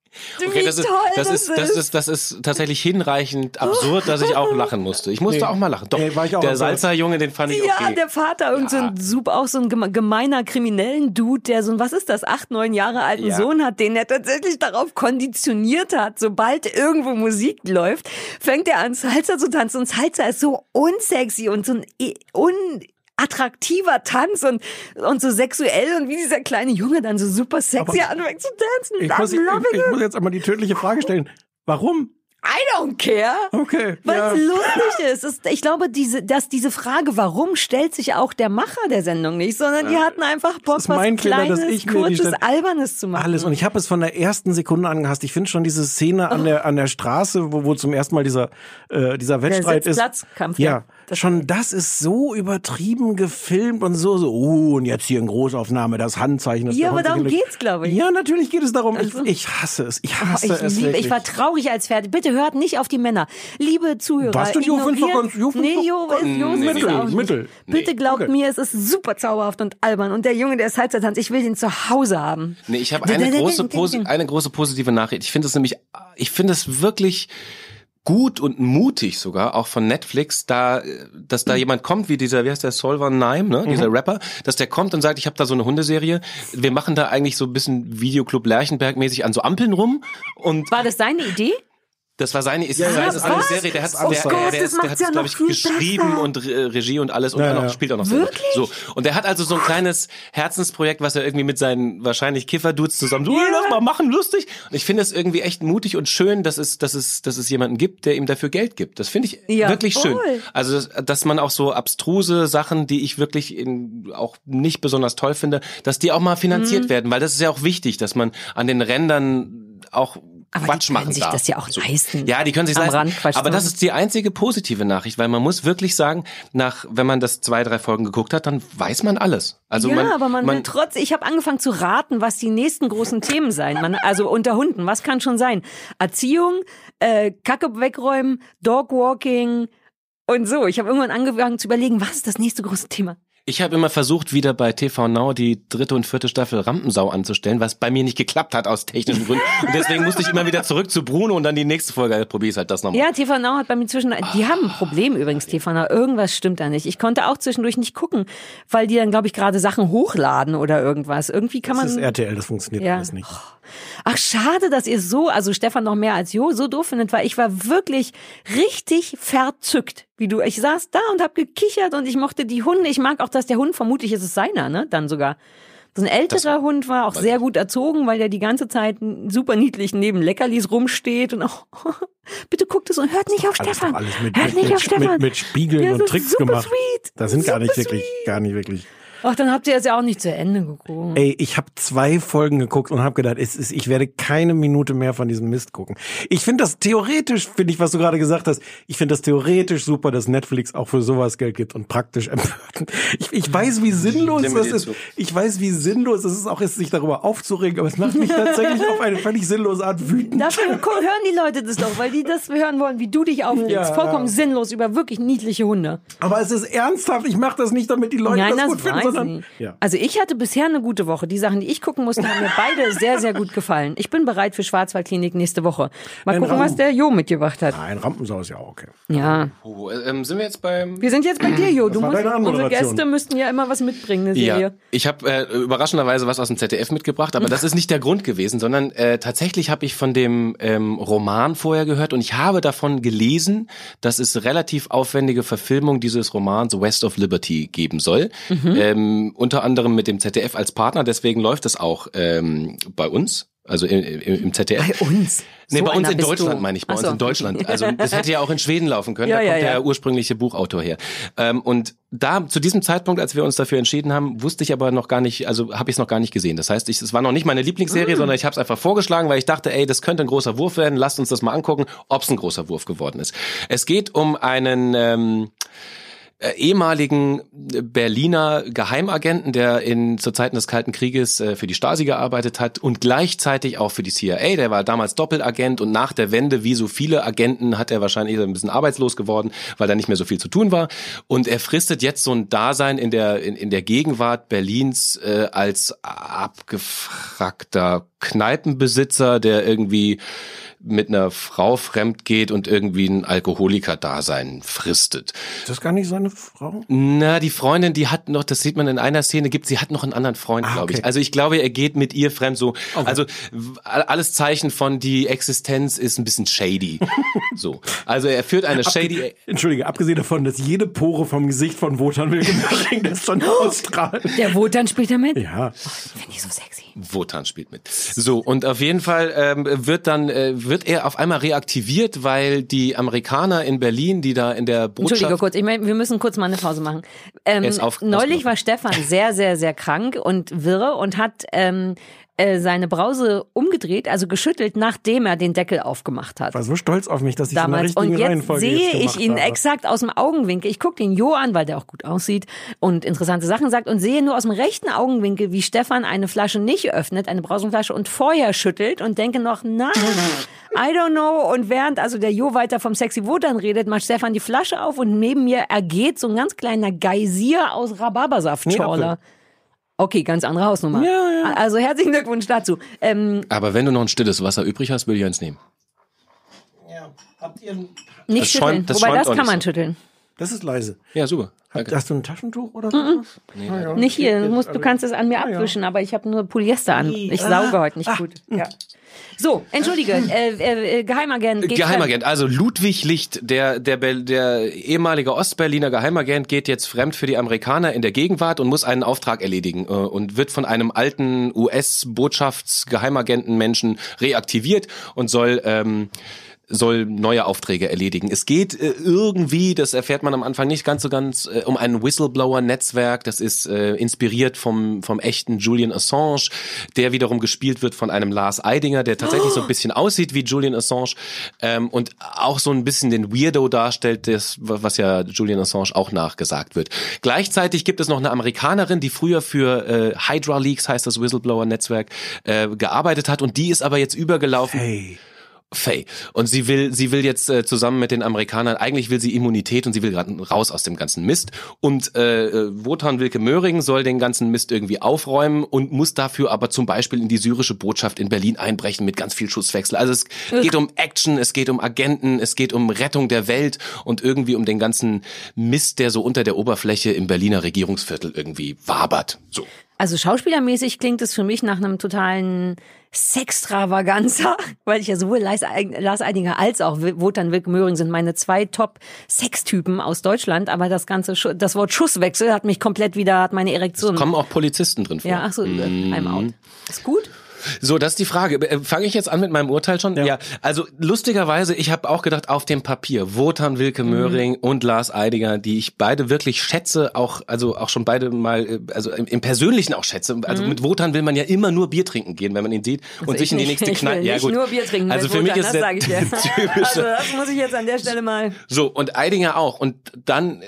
Okay, das ist, toll das ist, das ist, das ist tatsächlich hinreichend absurd, dass ich auch lachen musste. Ich musste Nee. auch mal lachen. Doch, Nee, war ich auch der. Salsa-Junge, den fand ich Ja, okay. der Vater, irgend so ein super, auch so ein geme- gemeiner kriminellen Dude, der so ein, was ist das, acht, neun Jahre alten Ja. Sohn hat, den er tatsächlich darauf konditioniert hat, sobald irgendwo Musik läuft, fängt er an Salsa zu tanzen und Salsa ist so unsexy und so ein e- un attraktiver Tanz und, und so sexuell und wie dieser kleine Junge dann so super sexy Aber- anfängt zu tanzen. ich, muss, ich, ich muss jetzt einmal die tödliche Frage stellen. Warum? I don't care. Okay. Weil ja. es lustig ist. Es- Ich glaube, diese, dass diese Frage, warum, stellt sich auch der Macher der Sendung nicht, sondern die hatten einfach Bock, ist was Kleines, die Kurzes, Albernes zu machen. Alles. Und ich habe es von der ersten Sekunde angehasst. Ich finde schon diese Szene an der an der Straße, wo, wo zum ersten Mal dieser äh, dieser Wettstreit ist. Sitzplatzkampf, ja. Ja, Das- schon das ist so übertrieben gefilmt und so so. Oh, und jetzt hier in Großaufnahme das Handzeichen. das Ja, aber darum geht's, glaube ich. Ja, natürlich geht es darum. Also- Ich, ich hasse es. Ich Oh, hasse ich, es wirklich. ich war traurig als fertig. Bitte hört nicht auf die Männer. Liebe Zuhörer, Was denn, Jo, ignoriert- ganz- Jo, Nee, Jo, ganz- ist- Jo, Nee, ist nee. auch nicht. Mittel. Bitte Nee. glaubt Okay. mir, es ist super zauberhaft und albern. Und der Junge, der Salsa tanzt, ich will den zu Hause haben. Nee, ich habe eine große, eine große positive Nachricht. Ich finde es nämlich, ich finde es wirklich gut und mutig sogar, auch von Netflix, da, dass da jemand kommt, wie dieser, wie heißt der, Solver Nime, ne, dieser Rapper, dass der kommt und sagt, ich habe da so eine Hundeserie, wir machen da eigentlich so ein bisschen Videoclub Lerchenberg mäßig an so Ampeln rum und War das deine Idee? Das war seine, ist, Ja, seine, ist seine was? Serie, der hat, Oh der, Gott, der, der, der macht's hat ja glaube ich, geschrieben besser. und Re Regie und alles und Ja, auch ja. spielt auch noch selber. Wirklich? So. Und der hat also so ein kleines Herzensprojekt, was er irgendwie mit seinen wahrscheinlich Kifferdudes zusammen, so, "Hey, lass mal machen, lustig. Und ich finde es irgendwie echt mutig und schön, dass es, dass es, dass es jemanden gibt, der ihm dafür Geld gibt. Das finde ich Ja, wirklich schön. voll. Also, dass, dass man auch so abstruse Sachen, die ich wirklich in, auch nicht besonders toll finde, dass die auch mal finanziert Mhm. werden, weil das ist ja auch wichtig, dass man an den Rändern auch Aber Quatsch die können machen sich darf. das ja auch leisten, Ja, die können sich am leisten. Rand aber das machen. ist die einzige positive Nachricht, weil man muss wirklich sagen, nach wenn man das zwei, drei Folgen geguckt hat, dann weiß man alles. Also ja, man, aber man, will trotzdem, ich habe angefangen zu raten, was die nächsten großen Themen sein. Man, also unter Hunden, was kann schon sein? Erziehung, äh, Kacke wegräumen, Dogwalking und so. Ich habe irgendwann angefangen zu überlegen, was ist das nächste große Thema? Ich habe immer versucht, wieder bei TV Now die dritte und vierte Staffel Rampensau anzustellen, was bei mir nicht geklappt hat aus technischen Gründen. Und deswegen musste ich immer wieder zurück zu Bruno und dann die nächste Folge. Also probier ich halt das nochmal. Ja, TV Now hat bei mir zwischen, die haben ein Problem übrigens, TV Now. Irgendwas stimmt da nicht. Ich konnte auch zwischendurch nicht gucken, weil die dann, glaube ich, gerade Sachen hochladen oder irgendwas. Irgendwie kann das man. ist RTL, das funktioniert Ja. alles nicht. Ach, schade, dass ihr so, also Stefan noch mehr als Jo, so doof findet, weil ich war wirklich richtig verzückt, wie du. Ich saß da und hab gekichert und ich mochte die Hunde. Ich mag auch, dass der Hund, vermutlich ist es seiner, ne? Dann sogar. So ein älterer Hund war auch sehr gut erzogen, weil der die ganze Zeit super niedlich neben Leckerlis rumsteht und auch, [laughs] bitte guckt es und hört nicht auf Alles, Stefan. alles mit, hört mit, nicht mit, auf Stefan. mit, mit Spiegeln Ja, und das Tricks gemacht. Sweet. Das sind gar nicht Super wirklich, gar nicht wirklich. Ach, dann habt ihr es ja auch nicht zu Ende geguckt. Ey, ich habe zwei Folgen geguckt und habe gedacht, es ist, ich werde keine Minute mehr von diesem Mist gucken. Ich finde das theoretisch, finde ich, was du gerade gesagt hast, ich finde das theoretisch super, dass Netflix auch für sowas Geld gibt und praktisch [laughs] empört. Ich, ich weiß, wie sinnlos das ist. Ich weiß, wie sinnlos es ist, auch jetzt sich darüber aufzuregen, aber es macht mich tatsächlich auf eine völlig sinnlose Art wütend. Dafür [laughs] hören die Leute das doch, weil die das hören wollen, wie du dich aufregst. Ja. Vollkommen sinnlos über wirklich niedliche Hunde. Aber es ist ernsthaft, ich mache das nicht, damit die Leute Nein, das das gut finden, sondern ja. Also ich hatte bisher eine gute Woche. Die Sachen, die ich gucken musste, haben mir beide [laughs] sehr, sehr gut gefallen. Ich bin bereit für Schwarzwaldklinik nächste Woche. Mal Ein gucken, was Raum. der Jo mitgebracht hat. Nein, Rampensau ist ja auch okay. Ja. Oh, äh, ähm, sind wir jetzt beim Wir sind jetzt bei dir, Jo. Du war musst, deine unsere Anmoderation. Gäste müssten ja immer was mitbringen, eine Ja, Serie. ich habe äh, überraschenderweise was aus dem ZDF mitgebracht, aber das ist nicht der Grund gewesen, sondern äh, tatsächlich habe ich von dem ähm, Roman vorher gehört und ich habe davon gelesen, dass es relativ aufwendige Verfilmung dieses Romans West of Liberty geben soll, ähm, unter anderem mit dem ZDF als Partner. Deswegen läuft es auch ähm, bei uns. Also im, im, im ZDF. Bei uns. Nee, So bei uns in Deutschland du. meine ich, bei Ach uns so. in Deutschland. Also [laughs] das hätte ja auch in Schweden laufen können, Ja, da ja, kommt ja. der ursprüngliche Buchautor her. Ähm, und da zu diesem Zeitpunkt, als wir uns dafür entschieden haben, wusste ich aber noch gar nicht, also habe ich es noch gar nicht gesehen. Das heißt, ich, es war noch nicht meine Lieblingsserie, Mm. sondern ich habe es einfach vorgeschlagen, weil ich dachte, ey, das könnte ein großer Wurf werden. Lasst uns das mal angucken, ob es ein großer Wurf geworden ist. Es geht um einen ähm, äh, ehemaligen Berliner Geheimagenten, der in zu Zeiten des Kalten Krieges äh, für die Stasi gearbeitet hat und gleichzeitig auch für die CIA. Der war damals Doppelagent und nach der Wende, wie so viele Agenten, hat er wahrscheinlich ein bisschen arbeitslos geworden, weil da nicht mehr so viel zu tun war. Und er fristet jetzt so ein Dasein in der in, in der Gegenwart Berlins äh, als abgefragter Kneipenbesitzer, der irgendwie mit einer Frau fremd geht und irgendwie ein Alkoholiker-Dasein fristet. Ist das gar nicht seine Frau? Na, die Freundin, die hat noch, das sieht man in einer Szene, gibt, sie hat noch einen anderen Freund, Ah, glaube okay. ich. Also ich glaube, er geht mit ihr fremd so. Also w- alles Zeichen von die Existenz ist ein bisschen shady. [laughs] so. Also er führt eine shady. Entschuldige, abgesehen davon, dass jede Pore vom Gesicht von Wotan Wilkenberg das schon [gasps] ausstrahlt. Der Wotan spielt da mit? Ja. Finde ich so sexy. Wotan spielt mit. So, und auf jeden Fall ähm, wird dann, äh, wird er auf einmal reaktiviert, weil die Amerikaner in Berlin, die da in der Botschaft... Entschuldige kurz, ich mein, wir müssen kurz mal eine Pause machen. Ähm, auf- neulich war Stefan sehr, sehr, sehr krank und wirre und hat ähm, äh, seine Brause umgedreht, also geschüttelt, nachdem er den Deckel aufgemacht hat. war so stolz auf mich, dass ich damals. so eine Und richtige jetzt Reihenfolge sehe jetzt ich ihn habe. exakt aus dem Augenwinkel. Ich gucke den Jo an, weil der auch gut aussieht und interessante Sachen sagt und sehe nur aus dem rechten Augenwinkel, wie Stefan eine Flasche nicht öffnet, eine Brausenflasche und Feuer schüttelt und denke noch, na, I don't know. Und während also der Jo weiter vom Sexy Wotan redet, macht Stefan die Flasche auf und neben mir ergeht so ein ganz kleiner Geysir aus Rhabarbersaftschorler. Nee, Okay, ganz andere Hausnummer. Ja, ja. Also herzlichen Glückwunsch dazu. Ähm, Aber wenn du noch ein stilles Wasser übrig hast, will ich eins nehmen. Habt ihr ein, nicht Das schütteln. schäumt- das Wobei das kann man so. schütteln. das ist leise. Ja, super. Hast, Danke. hast du ein Taschentuch oder sowas? Ah, ja. Nicht hier, du, musst, du kannst es an mir Ah, ja. abwischen, aber ich habe nur Polyester an. Ich ah, sauge heute nicht ah, gut. Ja. So, entschuldige, äh, äh, äh, Geheimagent. geht Geheimagent, also Ludwig Licht, der, der, der ehemalige Ostberliner Geheimagent, geht jetzt fremd für die Amerikaner in der Gegenwart und muss einen Auftrag erledigen äh, und wird von einem alten US-Botschafts-Geheimagenten-Menschen reaktiviert und soll ähm, soll neue Aufträge erledigen. Es geht äh, irgendwie, das erfährt man am Anfang nicht ganz so ganz, äh, um ein Whistleblower-Netzwerk. Das ist äh, inspiriert vom, vom echten Julian Assange, der wiederum gespielt wird von einem Lars Eidinger, der tatsächlich so ein bisschen aussieht wie Julian Assange ähm, und auch so ein bisschen den Weirdo darstellt, das, was ja Julian Assange auch nachgesagt wird. Gleichzeitig gibt es noch eine Amerikanerin, die früher für äh, Hydra Leaks, heißt das Whistleblower-Netzwerk, äh, gearbeitet hat und die ist aber jetzt übergelaufen. Hey. Faye. Und sie will, sie will jetzt äh, zusammen mit den Amerikanern, eigentlich will sie Immunität und sie will gerade raus aus dem ganzen Mist. Und äh, äh, Wotan Wilke Möhring soll den ganzen Mist irgendwie aufräumen und muss dafür aber zum Beispiel in die syrische Botschaft in Berlin einbrechen mit ganz viel Schusswechsel. Also es geht um Action, es geht um Agenten, es geht um Rettung der Welt und irgendwie um den ganzen Mist, der so unter der Oberfläche im Berliner Regierungsviertel irgendwie wabert. So. Also schauspielermäßig klingt es für mich nach einem totalen Sextravaganza, [laughs] weil ich ja sowohl Lars Eid- Lars Eidinger als auch Wotan Wilke Möhring sind meine zwei Top-Sextypen aus Deutschland, aber das ganze, das Wort Schusswechsel hat mich komplett wieder, hat meine Erektion. Kommen auch Polizisten drin vor. ja, ach so, Mhm. I'm out. Ist gut? So, das ist die Frage. Äh, Fange ich jetzt an mit meinem Urteil schon? Ja. also lustigerweise, ich habe auch gedacht, auf dem Papier, Wotan Wilke Mhm. Möhring und Lars Eidinger, die ich beide wirklich schätze, auch also auch schon beide mal, äh, also im, im Persönlichen auch schätze. Also mit Wotan will man ja immer nur Bier trinken gehen, wenn man ihn sieht und Mhm. Also sich ich in die nächste Kneipe. Ja gut. nur Bier trinken Also für mich Wotan, ist das der sag ich dir. [laughs] Also das muss ich jetzt an der Stelle mal. So, und Eidinger auch. Und dann äh,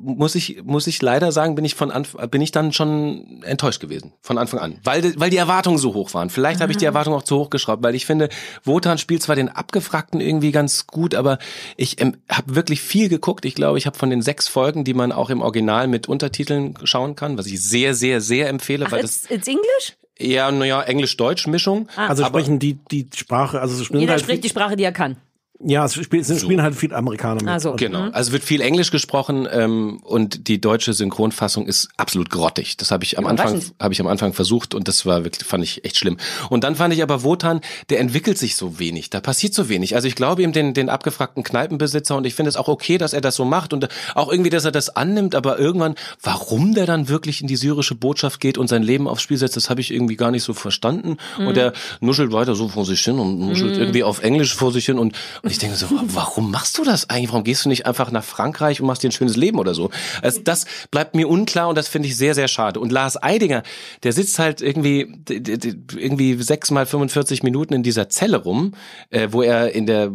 muss ich, muss ich leider sagen, bin ich von Anf bin ich dann schon enttäuscht gewesen. Von Anfang an. Weil, weil die Erwartungen so hoch waren. Vielleicht habe ich die Erwartungen auch zu hoch geschraubt, weil ich finde, Wotan spielt zwar den Abgefragten irgendwie ganz gut, aber ich ähm, habe wirklich viel geguckt. Ich glaube, ich habe von den sechs Folgen, die man auch im Original mit Untertiteln schauen kann, was ich sehr, sehr, sehr empfehle, Ach, weil it's, das it's English? eher, naja, Englisch-Deutsch-Mischung. Also aber- sprechen die die Sprache, also spielen Jeder halt spricht die Sprache, die er kann. Ja, es spielen, es spielen halt viele Amerikaner mit. Ah, so. Genau. Also wird viel Englisch gesprochen ähm, und die deutsche Synchronfassung ist absolut grottig. Das habe ich am Anfang habe ich am Anfang versucht und das war wirklich fand ich echt schlimm. Und dann fand ich aber Wotan, der entwickelt sich so wenig, da passiert so wenig. Also ich glaube ihm den den abgefragten Kneipenbesitzer und ich finde es auch okay, dass er das so macht und auch irgendwie, dass er das annimmt, aber irgendwann warum der dann wirklich in die syrische Botschaft geht und sein Leben aufs Spiel setzt, das habe ich irgendwie gar nicht so verstanden und der nuschelt weiter so vor sich hin und nuschelt irgendwie auf Englisch vor sich hin und, und ich denke so, warum machst du das eigentlich? Warum gehst du nicht einfach nach Frankreich und machst dir ein schönes Leben oder so? Also das bleibt mir unklar und das finde ich sehr, sehr schade. Und Lars Eidinger, der sitzt halt irgendwie, irgendwie sechs mal 45 Minuten in dieser Zelle rum, äh, wo er in der,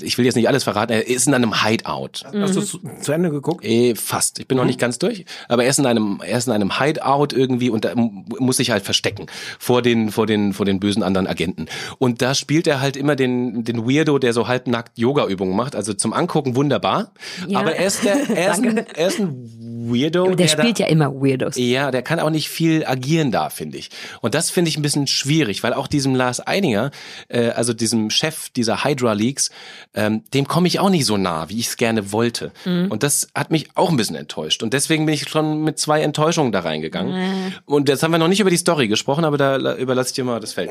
ich will jetzt nicht alles verraten, er ist in einem Hideout. Hast du es zu, zu Ende geguckt? Eh, fast. Ich bin noch nicht ganz durch, aber er ist in einem, er ist in einem Hideout irgendwie und da muss sich halt verstecken vor den, vor den, vor den bösen anderen Agenten. Und da spielt er halt immer den, den Weirdo, der so halbnackt Yoga-Übungen macht. Also zum Angucken wunderbar. Ja. Aber er ist der, [laughs] er ist ein, er ist ein Weirdo. Der, der spielt da, ja immer Weirdos. ja, der kann auch nicht viel agieren da, finde ich. Und das finde ich ein bisschen schwierig, weil auch diesem Lars Eidinger, äh, also diesem Chef dieser Hydra Leagues, ähm, dem komme ich auch nicht so nah, wie ich es gerne wollte. Und das hat mich auch ein bisschen enttäuscht. Und deswegen bin ich schon mit zwei Enttäuschungen da reingegangen. Und jetzt haben wir noch nicht über die Story gesprochen, aber da la- überlasse ich dir mal das Feld.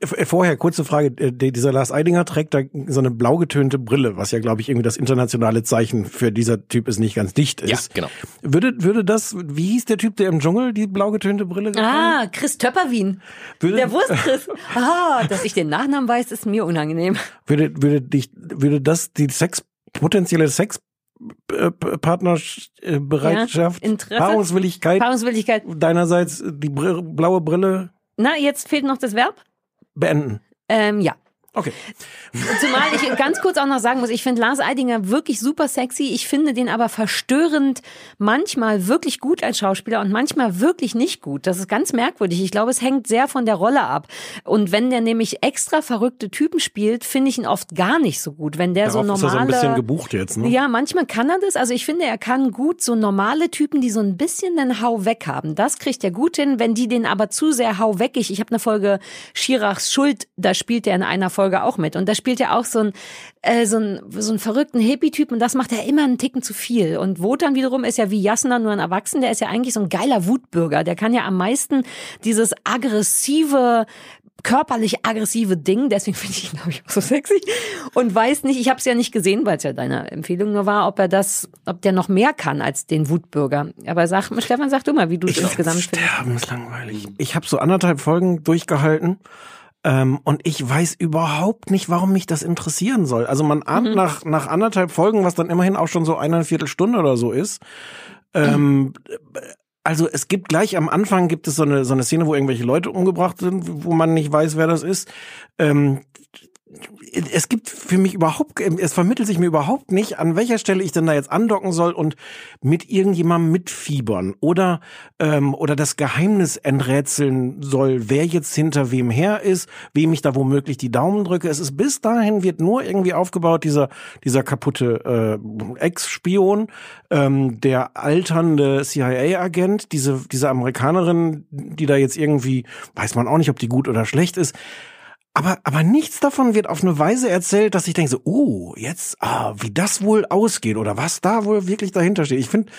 Äh, Vorher, kurze Frage. äh, der- Dieser Lars Eidinger trägt da so eine blau getönte Brille, was ja, glaube ich, irgendwie das internationale Zeichen für dieser Typ ist nicht ganz dicht ist. Ja, genau. Würde, würde das, wie hieß der Typ, der im Dschungel die blau getönte Brille getragen Ah, Chris Töpperwien. Würde- Der Wurstchris. Ah, dass ich den Nachnamen weiß, ist mir unangenehm. Würde, würde dich, würde das die Sex, potenzielle Sex, äh, Partnerbereitschaft, Ja, Interesse? Paarungswilligkeit Paarungswilligkeit. deinerseits die blaue Brille Na, jetzt fehlt noch das Verb. Beenden. Ähm, ja. Okay. Zumal ich ganz kurz auch noch sagen muss, ich finde Lars Eidinger wirklich super sexy. Ich finde den aber verstörend manchmal wirklich gut als Schauspieler und manchmal wirklich nicht gut. Das ist ganz merkwürdig. Ich glaube, es hängt sehr von der Rolle ab. Und wenn der nämlich extra verrückte Typen spielt, finde ich ihn oft gar nicht so gut. Wenn der so Darauf ist er normale so ein bisschen gebucht jetzt, ne? Ja, manchmal kann er das. Also ich finde, er kann gut so normale Typen, die so ein bisschen den Hau weg haben. Das kriegt er gut hin. Wenn die den aber zu sehr hau weggig. Ich habe eine Folge Schirachs Schuld, da spielt er in einer Folge auch mit. Und da spielt er auch so ein äh, so ein so einen verrückten Hippie-Typ und das macht er immer einen Ticken zu viel. Und Wotan wiederum ist ja wie Jasna nur ein Erwachsener. Der ist ja eigentlich so ein geiler Wutbürger. Der kann ja am meisten dieses aggressive körperlich aggressive Ding, deswegen finde ich ihn, glaube ich, auch so sexy. Und weiß nicht, ich habe es ja nicht gesehen, weil es ja deine Empfehlung nur war, ob er das, ob der noch mehr kann als den Wutbürger. Aber sag, Stefan, sag du mal, wie du es insgesamt findest. sterbenslangweilig. Ich habe so anderthalb Folgen durchgehalten ähm, und ich weiß überhaupt nicht, warum mich das interessieren soll. Also man ahnt nach, nach anderthalb Folgen, was dann immerhin auch schon so eine Viertelstunde oder so ist. Ähm, also es gibt gleich am Anfang gibt es so eine, so eine Szene, wo irgendwelche Leute umgebracht sind, wo man nicht weiß, wer das ist. Ähm, es gibt für mich überhaupt, es vermittelt sich mir überhaupt nicht, an welcher Stelle ich denn da jetzt andocken soll und mit irgendjemandem mitfiebern oder ähm, oder das Geheimnis enträtseln soll, wer jetzt hinter wem her ist, wem ich da womöglich die Daumen drücke. Es ist bis dahin wird nur irgendwie aufgebaut dieser dieser kaputte äh, Ex-Spion, ähm, der alternde CIA-Agent, diese diese Amerikanerin, die da jetzt irgendwie weiß man auch nicht, ob die gut oder schlecht ist. Aber, aber nichts davon wird auf eine Weise erzählt, dass ich denke so, oh, jetzt, ah, wie das wohl ausgeht oder was da wohl wirklich dahinter steht. Ich finde,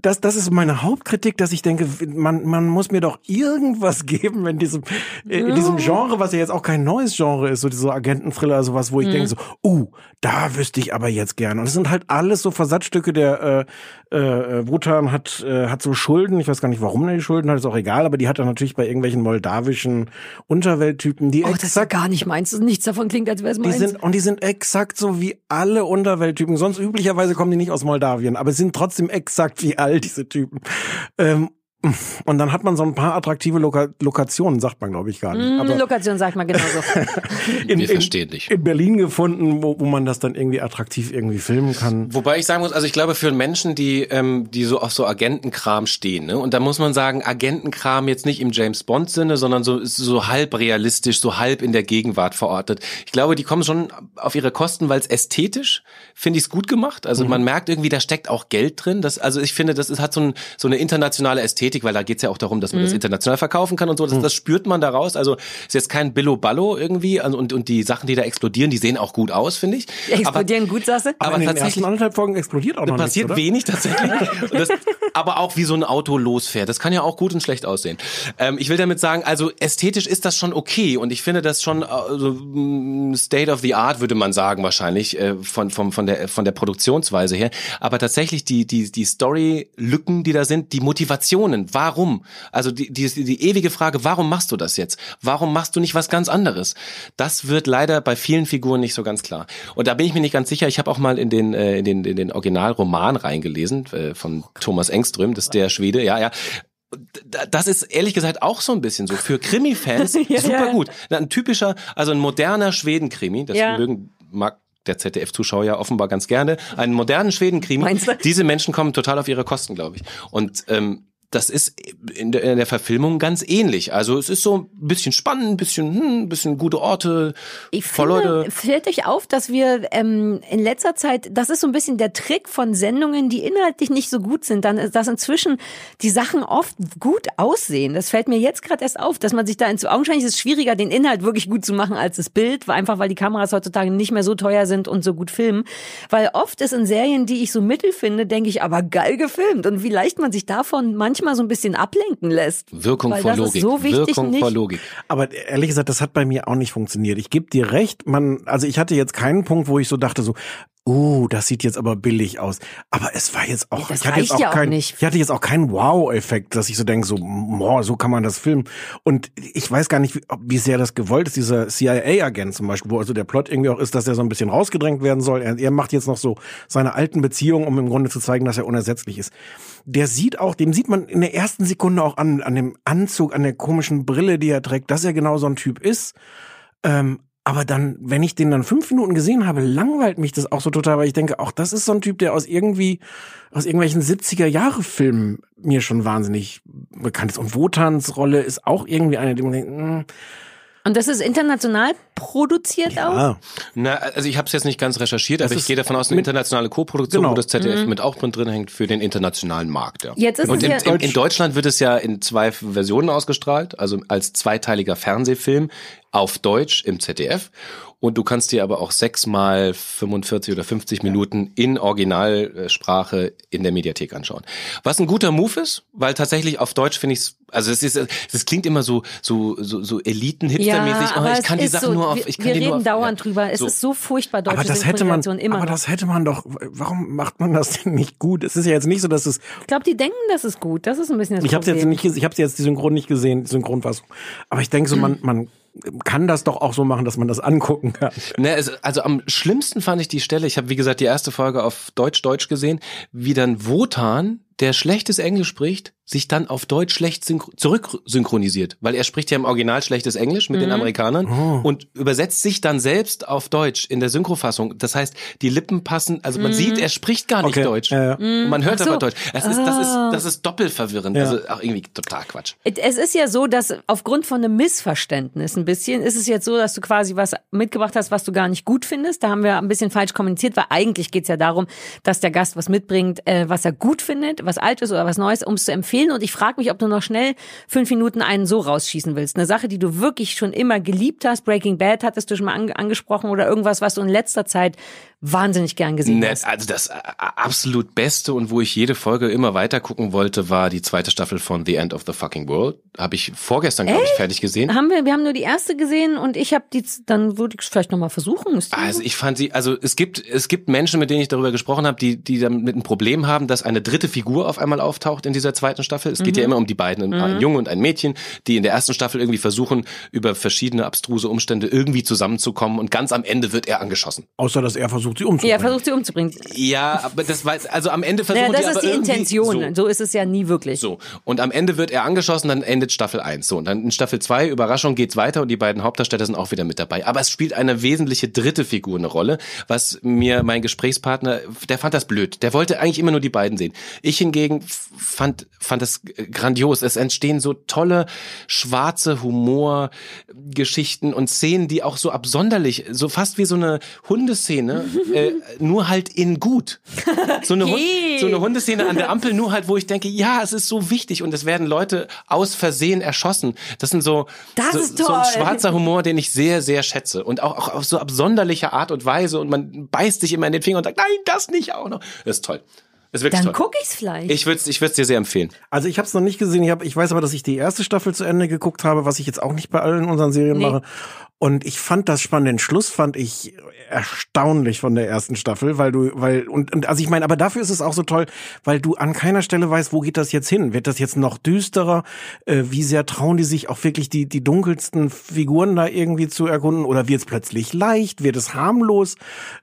das, das ist meine Hauptkritik, dass ich denke, man, man muss mir doch irgendwas [laughs] geben in diesem, äh, in diesem Genre, was ja jetzt auch kein neues Genre ist, so diese Agenten-Thriller, sowas, wo ich denke so, uh, da wüsste ich aber jetzt gerne. Und es sind halt alles so Versatzstücke, der äh, äh, Wotan hat, äh, hat so Schulden, ich weiß gar nicht, warum er die Schulden hat, ist auch egal, aber die hat er natürlich bei irgendwelchen moldawischen Unterwelttypen, die Oh, das ist ja gar nicht meins. Nichts davon klingt, als wäre es die meins. sind, und die sind exakt so wie alle Unterwelttypen. Sonst üblicherweise kommen die nicht aus Moldawien, aber sind trotzdem exakt wie all diese Typen. Ähm, und dann hat man so ein paar attraktive Loka Lokationen, sagt man, glaube ich, gar nicht. Mm, Aber Lokation sagt man genauso. [laughs] in, Wir verstehen dich. in Berlin gefunden, wo, wo man das dann irgendwie attraktiv irgendwie filmen kann. Wobei ich sagen muss, also ich glaube für Menschen, die ähm, die so auf so Agentenkram stehen, ne, und da muss man sagen, Agentenkram jetzt nicht im James Bond Sinne, sondern so so halb realistisch, so halb in der Gegenwart verortet. Ich glaube, die kommen schon auf ihre Kosten, weil es ästhetisch finde ich es gut gemacht. Also man merkt irgendwie, da steckt auch Geld drin. Das, also ich finde, das ist, hat so, ein, so eine internationale Ästhetik, weil da geht's ja auch darum, dass man das international verkaufen kann und so. Das, das spürt man daraus. Also ist jetzt kein Billo-Ballo irgendwie also, und, und die Sachen, die da explodieren, die sehen auch gut aus, finde ich. Explodieren gut, sagst du? Aber, aber in den ersten anderthalb Folgen explodiert auch noch passiert nichts, oder? wenig tatsächlich. [laughs] Das, aber auch wie so ein Auto losfährt. Das kann ja auch gut und schlecht aussehen. Ähm, ich will damit sagen, also ästhetisch ist das schon okay und ich finde das schon also, mm, State of the Art würde man sagen wahrscheinlich äh, von von von der von der Produktionsweise her. Aber tatsächlich die die die Story-Lücken, die da sind, die Motivationen. Warum? Also die, die die ewige Frage, warum machst du das jetzt? Warum machst du nicht was ganz anderes? Das wird leider bei vielen Figuren nicht so ganz klar. Und da bin ich mir nicht ganz sicher. Ich habe auch mal in den äh, in den in den Originalroman reingelesen äh, von Thomas Engström, das ist der Schwede. Ja, ja. Da- Das ist ehrlich gesagt auch so ein bisschen so für Krimi-Fans [laughs] Ja, super ja. gut. Ein typischer, also ein moderner Schweden-Krimi. Das Ja. mögen mag der ZDF-Zuschauer ja offenbar ganz gerne. Einen modernen Schweden-Krimi. Diese Menschen kommen total auf ihre Kosten, glaube ich. Und ähm, das ist in der, in der Verfilmung ganz ähnlich. Also es ist so ein bisschen spannend, ein bisschen, hm, ein bisschen gute Orte, Ich voll finde, Leute. fällt euch auf, dass wir ähm, in letzter Zeit, das ist so ein bisschen der Trick von Sendungen, die inhaltlich nicht so gut sind, dann ist, dass inzwischen die Sachen oft gut aussehen. Das fällt mir jetzt gerade erst auf, dass man sich da ins augenscheinlich ist es schwieriger, den Inhalt wirklich gut zu machen als das Bild, einfach weil die Kameras heutzutage nicht mehr so teuer sind und so gut filmen. Weil oft ist in Serien, die ich so mittel finde, denke ich, aber geil gefilmt und wie leicht man sich davon manchmal so ein bisschen ablenken lässt. Wirkung weil vor das Logik. Ist so wichtig Wirkung nicht. vor Logik. Aber ehrlich gesagt, das hat bei mir auch nicht funktioniert. Ich gebe dir recht, man, also ich hatte jetzt keinen Punkt, wo ich so dachte so, uh, das sieht jetzt aber billig aus. Aber es war jetzt auch, Das ich hatte jetzt auch ja auch kein, nicht. ich hatte jetzt auch keinen Wow-Effekt, dass ich so denke, so, boah, so kann man das filmen. Und ich weiß gar nicht, wie, wie sehr das gewollt ist, dieser CIA-Agent zum Beispiel, wo also der Plot irgendwie auch ist, dass er so ein bisschen rausgedrängt werden soll. Er, er macht jetzt noch so seine alten Beziehungen, um im Grunde zu zeigen, dass er unersetzlich ist. Der sieht auch, dem sieht man in der ersten Sekunde auch an, an dem Anzug, an der komischen Brille, die er trägt, dass er genau so ein Typ ist. Ähm, aber dann, wenn ich den dann fünf Minuten gesehen habe, langweilt mich das auch so total, weil ich denke, auch das ist so ein Typ, der aus irgendwie, aus irgendwelchen 70er-Jahre-Filmen mir schon wahnsinnig bekannt ist. Und Wotans Rolle ist auch irgendwie eine, die man denkt, hm, Und das ist international produziert auch? ah, Na, also ich habe es jetzt nicht ganz recherchiert, aber ich gehe davon aus, eine internationale Co-Produktion, Genau. wo das ZDF mit auch drin hängt für den internationalen Markt. Ja. Jetzt ist Und es in, ja- in, in Deutschland wird es ja in zwei Versionen ausgestrahlt, also als zweiteiliger Fernsehfilm auf Deutsch im ZDF. Und du kannst dir aber auch sechsmal 45 oder 50 Minuten in Originalsprache in der Mediathek anschauen. Was ein guter Move ist, weil tatsächlich auf Deutsch finde ich es, also es ist, es klingt immer so so so, so Eliten-Hipster-mäßig. aber oh, ich es kann die Sachen so, nur auf, wir, ich kann wir die reden nur auf, dauernd ja. drüber. Es So. ist so furchtbar deutsche aber das hätte man, immer aber noch. das hätte man doch, warum macht man das denn nicht gut? Es ist ja jetzt nicht so, dass es, Ich glaube, die denken, das ist gut. Das ist ein bisschen das ich habe Problem. jetzt nicht, ich habe jetzt die Synchron nicht gesehen, die Synchronfassung. Aber ich denke so, man, man kann das doch auch so machen, dass man das angucken kann. Ne, es, also am schlimmsten fand ich die Stelle, ich habe wie gesagt die erste Folge auf Deutsch-Deutsch gesehen, wie dann Wotan, der schlechtes Englisch spricht, sich dann auf Deutsch schlecht synchro- zurücksynchronisiert, weil er spricht ja im Original schlechtes Englisch mit den Mhm. Amerikanern Oh. und übersetzt sich dann selbst auf Deutsch in der Synchrofassung. Das heißt, die Lippen passen, also man sieht, er spricht gar nicht Okay, Deutsch. ja, ja. Und man hört Mhm. So. aber Deutsch. Es ist, das ist, Ah. das ist doppelt verwirrend. Ja. Also auch irgendwie total Quatsch. Es ist ja so, dass aufgrund von einem Missverständnis ein bisschen, ist es jetzt so, dass du quasi was mitgebracht hast, was du gar nicht gut findest. Da haben wir ein bisschen falsch kommuniziert, weil eigentlich geht's ja darum, dass der Gast was mitbringt, äh, was er gut findet, was was Altes oder was Neues, um es zu empfehlen. Und ich frage mich, ob du noch schnell fünf Minuten einen so rausschießen willst. Eine Sache, die du wirklich schon immer geliebt hast. Breaking Bad hattest du schon mal ange angesprochen oder irgendwas, was du in letzter Zeit wahnsinnig gern gesehen Ne, hast. also das äh, absolut Beste und wo ich jede Folge immer weiter gucken wollte, war die zweite Staffel von The End of the Fucking World. Habe ich vorgestern, glaube ich, fertig gesehen. Haben wir, wir haben nur die erste gesehen und ich habe die, dann würde ich es vielleicht nochmal versuchen. Also ich fand sie, also es gibt es gibt Menschen, mit denen ich darüber gesprochen habe, die die damit ein Problem haben, dass eine dritte Figur auf einmal auftaucht in dieser zweiten Staffel. Es geht ja immer um die beiden, ein Junge und ein Mädchen, die in der ersten Staffel irgendwie versuchen, über verschiedene abstruse Umstände irgendwie zusammenzukommen und ganz am Ende wird er angeschossen. Außer, dass er versucht, sie umzubringen. ja, versucht sie umzubringen. Ja, aber das war also am Ende versuchen Ja, die das aber ist die Intention. So. So. ist es ja nie wirklich. So, und am Ende wird er angeschossen, dann endet Staffel 1. So, und dann in Staffel 2, Überraschung, geht's weiter und die beiden Hauptdarsteller sind auch wieder mit dabei. Aber es spielt eine wesentliche dritte Figur eine Rolle, was mir mein Gesprächspartner, der fand das blöd. Der wollte eigentlich immer nur die beiden sehen. Ich hingegen fand, fand das grandios. Es entstehen so tolle, schwarze Humorgeschichten und Szenen, die auch so absonderlich, so fast wie so eine Hundeszene, äh, [laughs] nur halt in gut. So eine, Hund, Hey. so eine Hundeszene an der Ampel, nur halt, wo ich denke, ja, es ist so wichtig und es werden Leute aus Versehen erschossen. Das sind so, Das so, ist so ein schwarzer Humor, den ich sehr, sehr schätze. Und auch, auch auf so absonderliche Art und Weise und man beißt sich immer in den Finger und sagt, nein, das nicht auch noch. Das ist toll. Ist wirklich Dann toll. guck ich's vielleicht. Ich würde es ich würd's dir sehr empfehlen. Also ich habe es noch nicht gesehen. Ich, hab, ich weiß aber, dass ich die erste Staffel zu Ende geguckt habe, was ich jetzt auch nicht bei allen unseren Serien Nee. mache. Und ich fand das spannend. Den Schluss fand ich erstaunlich von der ersten Staffel, weil du, weil und, und also ich meine, aber dafür ist es auch so toll, weil du an keiner Stelle weißt, wo geht das jetzt hin? Wird das jetzt noch düsterer? Äh, wie sehr trauen die sich auch wirklich die die dunkelsten Figuren da irgendwie zu erkunden? Oder wird es plötzlich leicht? Wird es harmlos?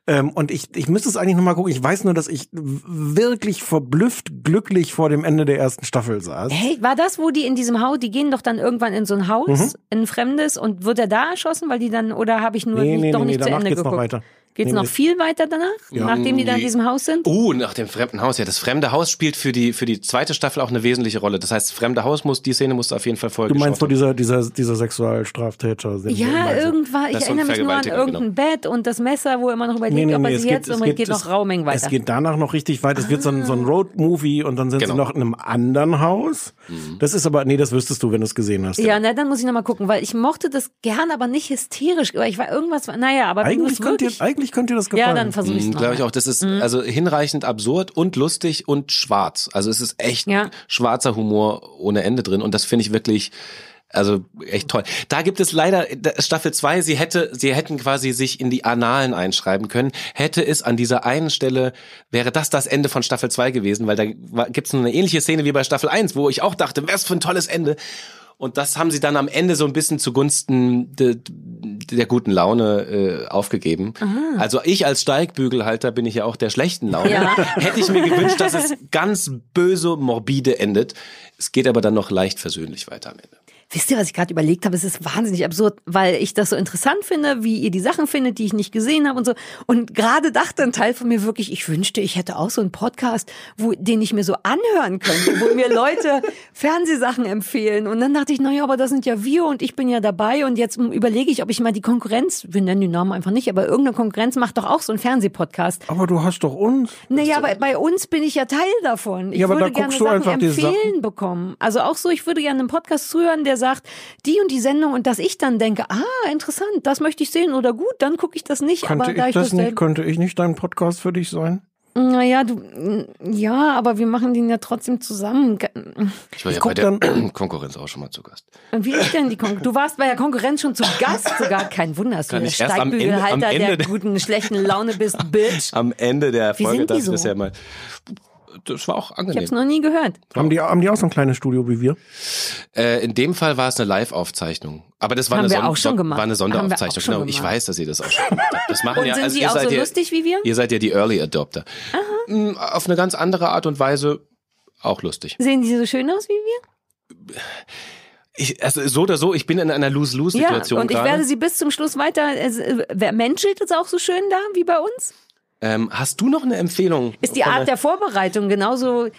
Ähm, und ich ich müsste es eigentlich noch mal gucken. Ich weiß nur, dass ich wirklich verblüfft glücklich vor dem Ende der ersten Staffel saß. Hey, war das, wo die in diesem Haus, die gehen doch dann irgendwann in so ein Haus, Mhm. in ein fremdes und wird er da erschossen, weil die dann, oder habe ich nur Nee, nicht, nee, doch nee, nicht nee, zu danach Ende geht's noch geguckt? weiter. Geht's Nee, noch viel weiter danach, nachdem die da in diesem Haus sind? Oh, nach dem fremden Haus. Ja, das fremde Haus spielt für die für die zweite Staffel auch eine wesentliche Rolle. Das heißt, das fremde Haus muss die Szene musst du auf jeden Fall vorher Du meinst, haben. dieser, dieser, dieser Sexualstraftäter? Ja, irgendwann, ich erinnere mich nur an irgendein Bett und das Messer, wo er immer noch überlegt, Nee, nee, ob er nee, sie es jetzt geht, es und geht, geht noch Rauming weiter. Es geht danach noch richtig weit. Es wird so ein, so ein Road-Movie und dann sind Genau. sie noch in einem anderen Haus. Das ist aber, nee, das wüsstest du, wenn du es gesehen hast. ja, na, dann muss ich nochmal gucken, weil ich mochte das gern, aber nicht hysterisch. Aber ich war irgendwas, naja, aber Eigentlich könnte, eigentlich könnte dir das gefallen. ja, dann versuche ich es Glaube ich auch. Das ist Mhm. also hinreichend absurd und lustig und schwarz. Also es ist echt Ja. schwarzer Humor ohne Ende drin und das finde ich wirklich also echt toll. Da gibt es leider Staffel 2, sie hätte sie hätten quasi sich in die Annalen einschreiben können. Hätte es an dieser einen Stelle wäre das das Ende von Staffel 2 gewesen, weil da gibt es eine ähnliche Szene wie bei Staffel 1, wo ich auch dachte, was für ein tolles Ende. Und das haben sie dann am Ende so ein bisschen zugunsten de, der guten Laune äh, aufgegeben. Also ich als Steigbügelhalter bin ich ja auch der schlechten Laune. Ja. [laughs] Hätte ich mir gewünscht, dass es ganz böse, morbide endet. Es geht aber dann noch leicht versöhnlich weiter am Ende. Wisst ihr, was ich gerade überlegt habe? Es ist wahnsinnig absurd, weil ich das so interessant finde, wie ihr die Sachen findet, die ich nicht gesehen habe und so. Und gerade dachte ein Teil von mir wirklich, ich wünschte, ich hätte auch so einen Podcast, wo, den ich mir so anhören könnte, wo mir Leute [laughs] Fernsehsachen empfehlen. Und dann dachte ich, naja, aber das sind ja wir und ich bin ja dabei. Und jetzt überlege ich, ob ich mal die Konkurrenz, wir nennen den Namen einfach nicht, aber irgendeine Konkurrenz macht doch auch so einen Fernsehpodcast. aber du hast doch uns. Naja, aber bei uns bin ich ja Teil davon. Ich Ja, aber würde da gerne guckst du Sachen einfach die empfehlen Sachen. bekommen. Also auch so, ich würde gerne einen Podcast zuhören, der sagt, die und die Sendung und dass ich dann denke, ah, interessant, das möchte ich sehen oder gut, dann gucke ich das nicht. Könnte aber da ich ich das das, nicht, könnte ich nicht dein Podcast für dich sein? naja, du, ja, aber wir machen den ja trotzdem zusammen. Ich war ja guck bei der dann- [clears throat] Konkurrenz auch schon mal zu Gast. Wie ist denn die Konkurrenz? Du warst bei der Konkurrenz schon zu Gast sogar. Kein Wunder, dass du der ich Steigbügelhalter der der- guten, schlechten Laune bist, [laughs] Bitch. Am Ende der Wie Folge sind die das so? ist ja mal. Das war auch Ich angenehm. hab's noch nie gehört. Haben die, haben die auch so ein kleines Studio wie wir? Äh, in dem Fall war es eine Live-Aufzeichnung. Aber das war Haben eine, wir Son- auch schon gemacht. war eine Haben wir auch Sonderaufzeichnung. schon Genau, ich gemacht. weiß, dass ihr das auch schon gemacht habt. Das machen [laughs] Und ja, sind also sie ihr auch seid so ja, lustig wie wir? Ihr seid ja die Early Adopter. Mm, Auf eine ganz andere Art und Weise auch lustig. Sehen die so schön aus wie wir? Ich, also so oder so, ich bin in einer Ja, Lose-Lose-Situation und ich gerade. werde sie bis zum Schluss weiter. Äh, wer menschelt es auch so schön da wie bei uns? Ähm, hast du noch eine Empfehlung? Ist die Art der Vorbereitung genauso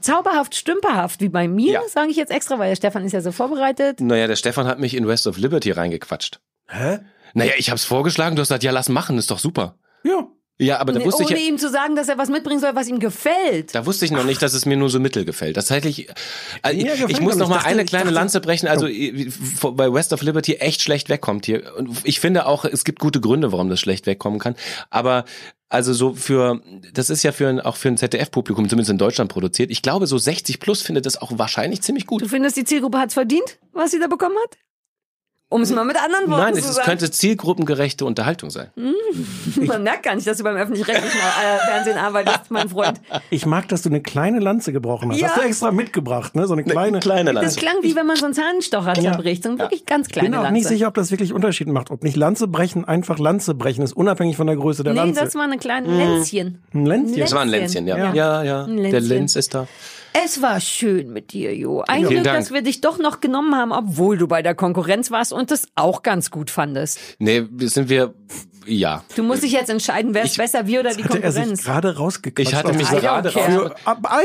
zauberhaft, stümperhaft wie bei mir, Ja. sage ich jetzt extra, weil der Stefan ist ja so vorbereitet. Naja, der Stefan hat mich in West of Liberty reingequatscht. Hä? Naja, ich hab's vorgeschlagen, du hast gesagt, ja, lass machen, ist doch super. Ja. Ja, aber da wusste Ohne ich ja, ihm zu sagen, dass er was mitbringen soll, was ihm gefällt. da wusste ich noch nicht, dass es mir nur so mittel gefällt. Tatsächlich, äh, ich, Mir gefällt ich muss noch mal Ich dachte- eine ich kleine dachte- Lanze brechen. Also äh, vor- bei West of Liberty echt schlecht wegkommt hier. Und ich finde auch, es gibt gute Gründe, warum das schlecht wegkommen kann. Aber also so für, das ist ja für ein, auch für ein ZDF-Publikum, zumindest in Deutschland produziert. Ich glaube, so 60 plus findet das auch wahrscheinlich ziemlich gut. Du findest, die Zielgruppe hat's verdient, was sie da bekommen hat? Um es mal mit anderen Worten Nein, zu es sagen. könnte zielgruppengerechte Unterhaltung sein. [laughs] Man merkt gar nicht, dass du beim öffentlich-rechtlichen äh, Fernsehen arbeitest, mein Freund. Ich mag, dass du eine kleine Lanze gebrochen hast. Ja. Hast du extra mitgebracht, ne? So eine kleine. kleine Das Lanze. klang wie wenn man so einen Zahnstocher Ja. zerbricht. So ein wirklich ganz Ich kleine bin auch Lanze. nicht sicher, ob das wirklich Unterschied macht. Ob nicht Lanze brechen einfach Lanze brechen ist, unabhängig von der Größe der Nee, Lanze. das war eine kleine Länzchen. ein Länzchen. Das war ein Länzchen, ja. Ja. Ja, ja. Ein Der. Lenz ist da. Es war schön mit dir, Jo. Ein Glück, dass wir dich doch noch genommen haben, obwohl du bei der Konkurrenz warst und das auch ganz gut fandest. Nee, sind wir, ja. Du musst dich jetzt entscheiden, wer ist besser, wir oder die Hatte er sich Konkurrenz. gerade rausgequatscht. Ich hatte mich gerade raus. Für,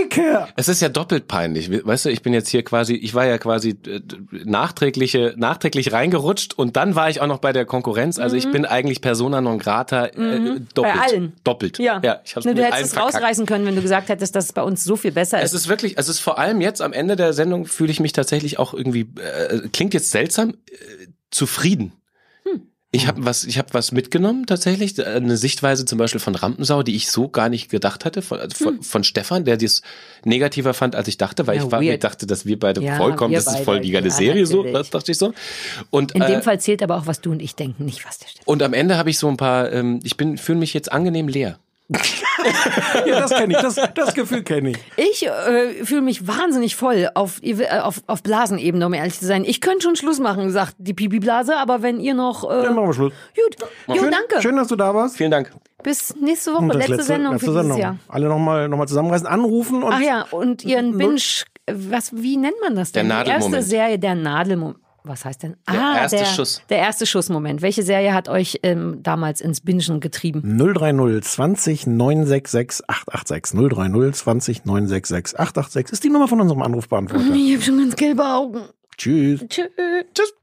care. Es ist ja doppelt peinlich. Weißt du, ich bin jetzt hier quasi, ich war ja quasi äh, nachträgliche, nachträglich reingerutscht und dann war ich auch noch bei der Konkurrenz. Also ich bin eigentlich Persona non grata äh, doppelt. Mhm. Bei allen. Doppelt. Ja, ja ich hab's ne, du hättest es verkackt. rausreißen können, wenn du gesagt hättest, dass es bei uns so viel besser Es ist. ist wirklich, es ist vor allem jetzt am Ende der Sendung fühle ich mich tatsächlich auch irgendwie, äh, klingt jetzt seltsam, äh, zufrieden. Hm. Ich habe was, ich habe was mitgenommen tatsächlich, eine Sichtweise zum Beispiel von Rampensau, die ich so gar nicht gedacht hatte, von, also von, von Stefan, der dies negativer fand, als ich dachte, weil Hm. Ja, ich war, mir dachte, dass wir beide Ja, vollkommen, wir das ist beide, voll die geile ja, Serie, so, natürlich. das dachte ich so. Und In äh, dem Fall zählt aber auch, was du und ich denken, nicht was der Stefan. und am Ende habe ich so ein paar, ähm, ich bin, fühle mich jetzt angenehm leer. [laughs] Ja, das kenne ich. Das, das Gefühl kenne ich. Ich äh, fühle mich wahnsinnig voll auf, äh, auf, auf Blasenebene, um ehrlich zu sein. Ich könnte schon Schluss machen, sagt die Pipi-Blase, aber wenn ihr noch... Äh, Dann machen wir Schluss. gut, jo, Schön, danke. Schön, dass du da warst. Vielen Dank. Bis nächste Woche, das letzte, Sendung letzte für dieses Sendung. Jahr. Alle nochmal noch mal zusammenreißen, anrufen und Ach ja, und ihren Binge, was, wie nennt man das denn? Der Die erste Nadelmoment. Serie, der Nadelmoment. Was heißt denn? Der ah, erste der, Schuss. Der erste Schussmoment. Welche Serie hat euch ähm, damals ins Bingen getrieben? 030 20 966 886 030 20 966 886 ist die Nummer von unserem Anrufbeantworter. [laughs] Ich habe schon ganz gelbe Augen. Tschüss. Tschüss.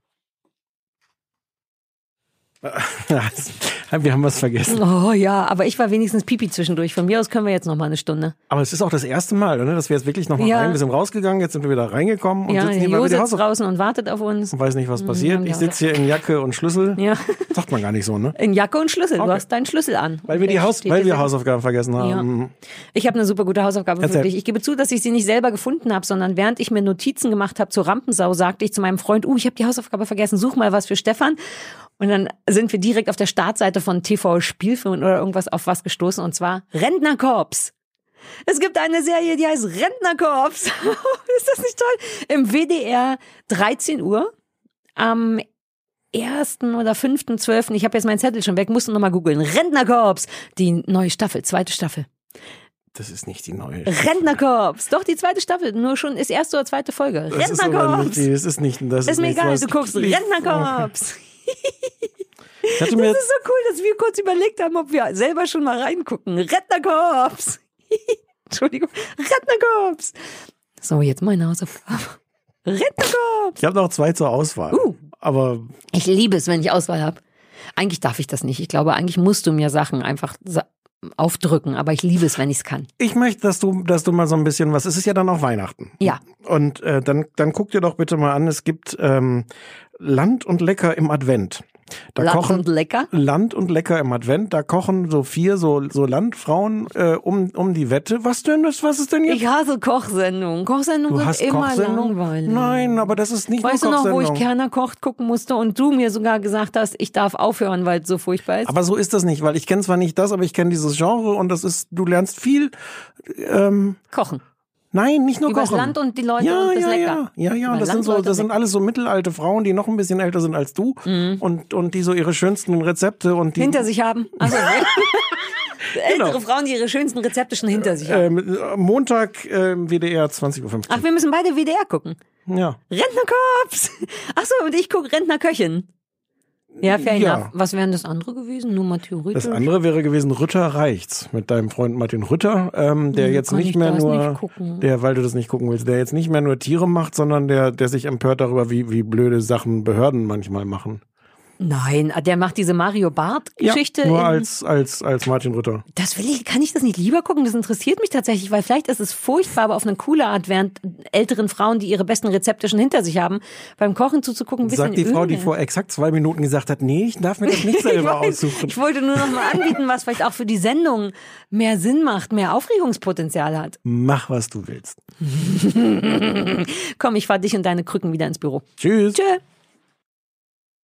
[laughs] Wir haben was vergessen. Oh ja, aber ich war wenigstens Pipi zwischendurch. Von mir aus können wir jetzt noch mal eine Stunde. Aber es ist auch das erste Mal, ne, dass wir jetzt wirklich nochmal Ja. rein, wir sind rausgegangen, jetzt sind wir wieder reingekommen und ja, sitzen hier, Jo die sitzt draußen und wartet auf uns. weiß nicht, was Mhm, passiert. Ich sitze hier in Jacke und Schlüssel. Ja, Sagt man gar nicht so, ne? in Jacke und Schlüssel. Du Okay. hast deinen Schlüssel an. Weil wir die Haus, weil wir Hausaufgaben vergessen haben. Ja. Ich habe eine super gute Hausaufgabe Erzähl. für dich. Ich gebe zu, dass ich sie nicht selber gefunden habe, sondern während ich mir Notizen gemacht habe zur Rampensau, sagte ich zu meinem Freund, uh, ich habe die Hausaufgabe vergessen, such mal was für Stefan. Und dann sind wir direkt auf der Startseite von TV Spielfilm oder irgendwas auf was gestoßen und zwar Rentnerkorps. Es gibt eine Serie, die heißt Rentnerkorps. [laughs] Ist das nicht toll? Im WDR 13 Uhr am 1. oder 5.12. Ich habe jetzt meinen Zettel schon weg, musste noch mal googeln. Rentnerkorps, die neue Staffel, zweite Staffel. Das ist nicht die neue. Rentnerkorps, doch die zweite Staffel, nur schon ist erste oder zweite Folge. Das ist Rentnerkorps. die- das ist nicht, das Ist mir nichts, egal, du guckst Rentnerkorps. Das ist so cool, dass wir kurz überlegt haben, ob wir selber schon mal reingucken. Rentnerkorps. [laughs] Entschuldigung, Rentnerkorps. So, jetzt meine Hausaufgabe. Rentnerkorps. ich habe noch zwei zur Auswahl. Uh. Aber Ich liebe es, wenn ich Auswahl habe. Eigentlich darf ich das nicht. Ich glaube, eigentlich musst du mir Sachen einfach sa aufdrücken, aber ich liebe es, wenn ich es kann. ich möchte, dass du, dass du mal so ein bisschen was. Es ist ja dann auch Weihnachten. Ja. Und äh, dann, dann guck dir doch bitte mal an. Es gibt ähm, Land und Lecker im Advent. Da Land kochen und lecker. Land und Lecker im Advent. Da kochen so vier so so Landfrauen äh, um um die Wette. Was denn das? Was ist denn jetzt? Ich hasse Kochsendungen. Kochsendungen du sind immer Kochsendung? langweilig. Nein, aber das ist nicht Weißt du noch, wo ich. Kerner kocht gucken musste und du mir sogar gesagt hast, ich darf aufhören, weil es so furchtbar ist? Aber so ist das nicht, weil ich kenne zwar nicht das, aber ich kenne dieses Genre und das ist, du lernst viel. Ähm, Kochen. Nein, nicht nur Übers kochen. Land und die Leute ja, und das ja, Lecker. Ja, ja, ja. Das sind so, Leute, das sind alles so mittelalte Frauen, die noch ein bisschen älter sind als du und und die so ihre schönsten Rezepte und die Mhm. Hinter sich haben. Also, [laughs] [laughs] Ältere Genau. Frauen, die ihre schönsten Rezepte schon hinter sich haben. ähm, Montag ähm, WDR 20.15 Uhr. Ach, wir müssen beide WDR gucken. ja. Rentnerkorps. Ach so, und ich gucke Rentnerköchin. Ja, fair Ja. enough. Was wären das andere gewesen? Nur mal theoretisch. Das andere wäre gewesen Rütter reicht's mit deinem Freund Martin Rütter, ähm, der Hm, jetzt nicht ich mehr nur, nicht der, weil du das nicht gucken willst, der jetzt nicht mehr nur Tiere macht, sondern der, der sich empört darüber, wie, wie blöde Sachen Behörden manchmal machen. Nein, der macht diese Mario Barth-Geschichte. Ja, nur als, als, als Martin Rütter. Das will ich, kann ich das nicht lieber gucken? Das interessiert mich tatsächlich, weil vielleicht ist es furchtbar, aber auf eine coole Art, während älteren Frauen, die ihre besten Rezepte schon hinter sich haben, beim Kochen zuzugucken, ein bisschen Sagt die Frau, die vor exakt zwei Minuten gesagt hat, nee, ich darf mir das nicht [laughs] selber ich, weiß, aussuchen. ich wollte nur noch mal anbieten, was vielleicht auch für die Sendung mehr Sinn macht, mehr Aufregungspotenzial hat. Mach, was du willst. [laughs] Komm, ich fahr dich und deine Krücken wieder ins Büro. Tschüss. Tschö.